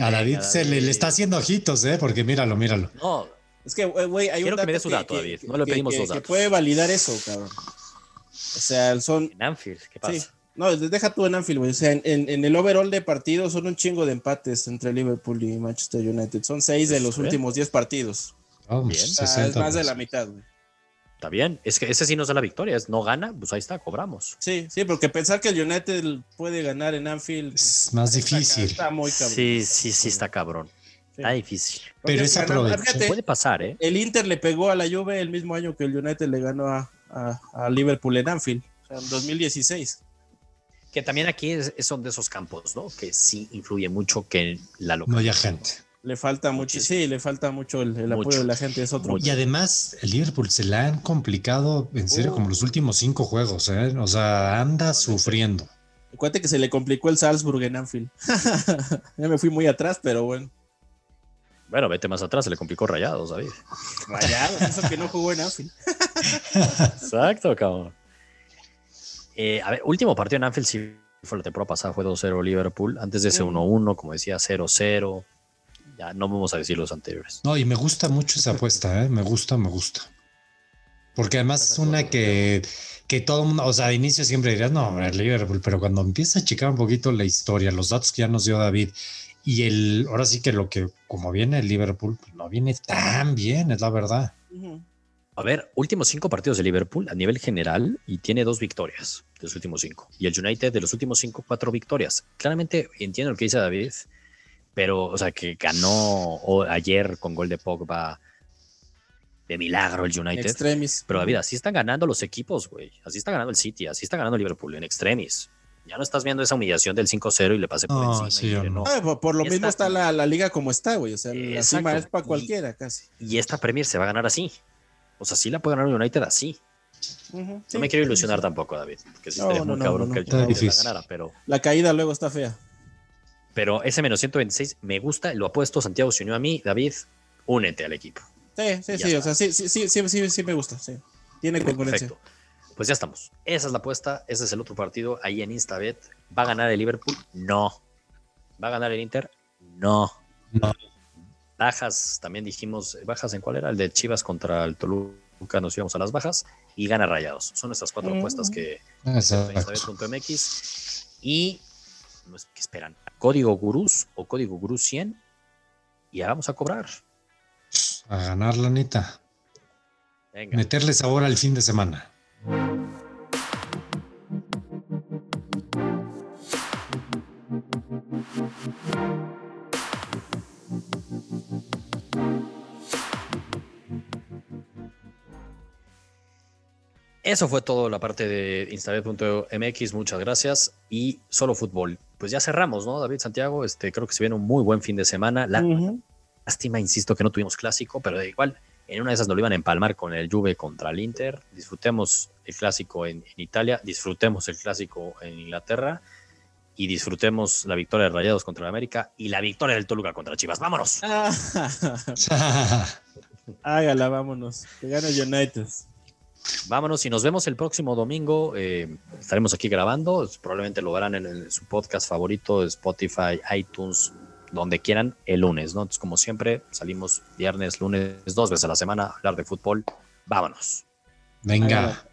A David Venga, se le, David. le está haciendo ojitos, ¿eh? Porque míralo, míralo. No, Es que, güey, güey, hay Quiero un que me dato dé su dato, David. No le que- pedimos que- que datos. puede validar eso, cabrón. O sea, son. en Anfield, ¿qué pasa? Sí. No, deja tú en Anfield, güey. O sea, en, en- en el overall de partidos son un chingo de empates entre Liverpool y Manchester United. Son seis de los ¿eh? últimos diez partidos. Vamos, Bien. O sea, 60, es más de la mitad, güey. Está bien, es que ese sí nos da la victoria, es no gana, pues ahí está, cobramos. Sí, sí, porque pensar que el United puede ganar en Anfield Es más está- difícil. Está muy cabrón. Sí, sí, sí, está cabrón. Está difícil. Porque Pero es ganó- aprovechar. fíjate, Puede pasar, ¿eh? el Inter le pegó a la Juve el mismo año que el United le ganó a, a- a Liverpool en Anfield, o sea, en 2016. Que también aquí es- son de esos campos, ¿no? Que sí influye mucho que la No localidad. haya gente. Le falta mucho, Muchísimo. sí, le falta mucho el, el Mucho. apoyo de la gente, es otro. Y además, el Liverpool se la han complicado, en serio, Uh. como los últimos cinco juegos, ¿eh? O sea, anda sufriendo. Acuérdate que se le complicó el Salzburg en Anfield. ya me fui muy atrás, pero bueno. Bueno, vete más atrás, se le complicó rayados, David. Rayados, eso que no jugó en Anfield. Exacto, cabrón. Eh, a ver, último partido en Anfield sí fue la temporada pasada, fue 2-0 Liverpool. Antes de ese Mm. 1-1, como decía, 0-0. Ya no vamos a decir los anteriores. No, y me gusta mucho esa apuesta, ¿eh? Me gusta, me gusta. Porque además es una que, que todo el mundo, o sea, de inicio siempre dirías, no, el Liverpool, pero cuando empieza a checar un poquito la historia, los datos que ya nos dio David, y el, ahora sí que lo que, como viene el Liverpool, pues no viene tan bien, es la verdad. A ver, últimos cinco partidos de Liverpool a nivel general y tiene dos victorias de los últimos cinco. Y el United de los últimos cinco, cuatro victorias. Claramente entiendo lo que dice David, pero, o sea, que ganó ayer con gol de Pogba de milagro el United. Extremis. Pero David, así están ganando los equipos, güey. Así está ganando el City, así está ganando el Liverpool en extremis. Ya no estás viendo esa humillación del 5-0 y le pasé por encima. no. Ah, por, lo mismo está la, liga como está, güey. O sea, la cima es para cualquiera casi. Y esta Premier se va a ganar así. O sea, sí la puede ganar el United así. no me quiero ilusionar tampoco, David, porque sí estaría muy cabrón que el United la ganara, pero... La caída luego está fea. Pero ese menos 126 me gusta, lo ha puesto Santiago se unió a mí. David, únete al equipo. Sí, sí, sí, o sea, sí, sí, sí, sí, sí, me gusta, sí. Tiene concurrencia. Perfecto. Pues ya estamos. Esa es la apuesta, ese es el otro partido ahí en Instabet. ¿Va a ganar el Liverpool? No. ¿Va a ganar el Inter? No. No. Bajas, también dijimos, bajas en cuál era? El de Chivas contra el Toluca, nos íbamos a las bajas y gana Rayados. Son estas cuatro apuestas que Instabet.mx y ¿qué esperan? Código Gurús o código Gurús 100 y ya vamos a cobrar. A ganar la neta. Meterle sabor al fin de semana. Eso fue todo la parte de instabet.mx. Muchas gracias. Y solo fútbol. Pues ya cerramos, ¿no, David Santiago? Este, creo que se viene un muy buen fin de semana. La lástima, insisto, que no tuvimos clásico, pero da igual. En una de esas nos lo iban a empalmar con el Juve contra el Inter. Disfrutemos el clásico en, Italia, disfrutemos el clásico en Inglaterra y disfrutemos la victoria de Rayados contra el América y la victoria del Toluca contra Chivas. ¡Vámonos! Hágala, vámonos. Que gane United. Vámonos y nos vemos el próximo domingo. Eh, estaremos aquí grabando. Probablemente lo verán en, su podcast favorito, Spotify, iTunes, donde quieran, el lunes, ¿no? Entonces, como siempre, salimos viernes, lunes, dos veces a la semana a hablar de fútbol. Vámonos. Venga.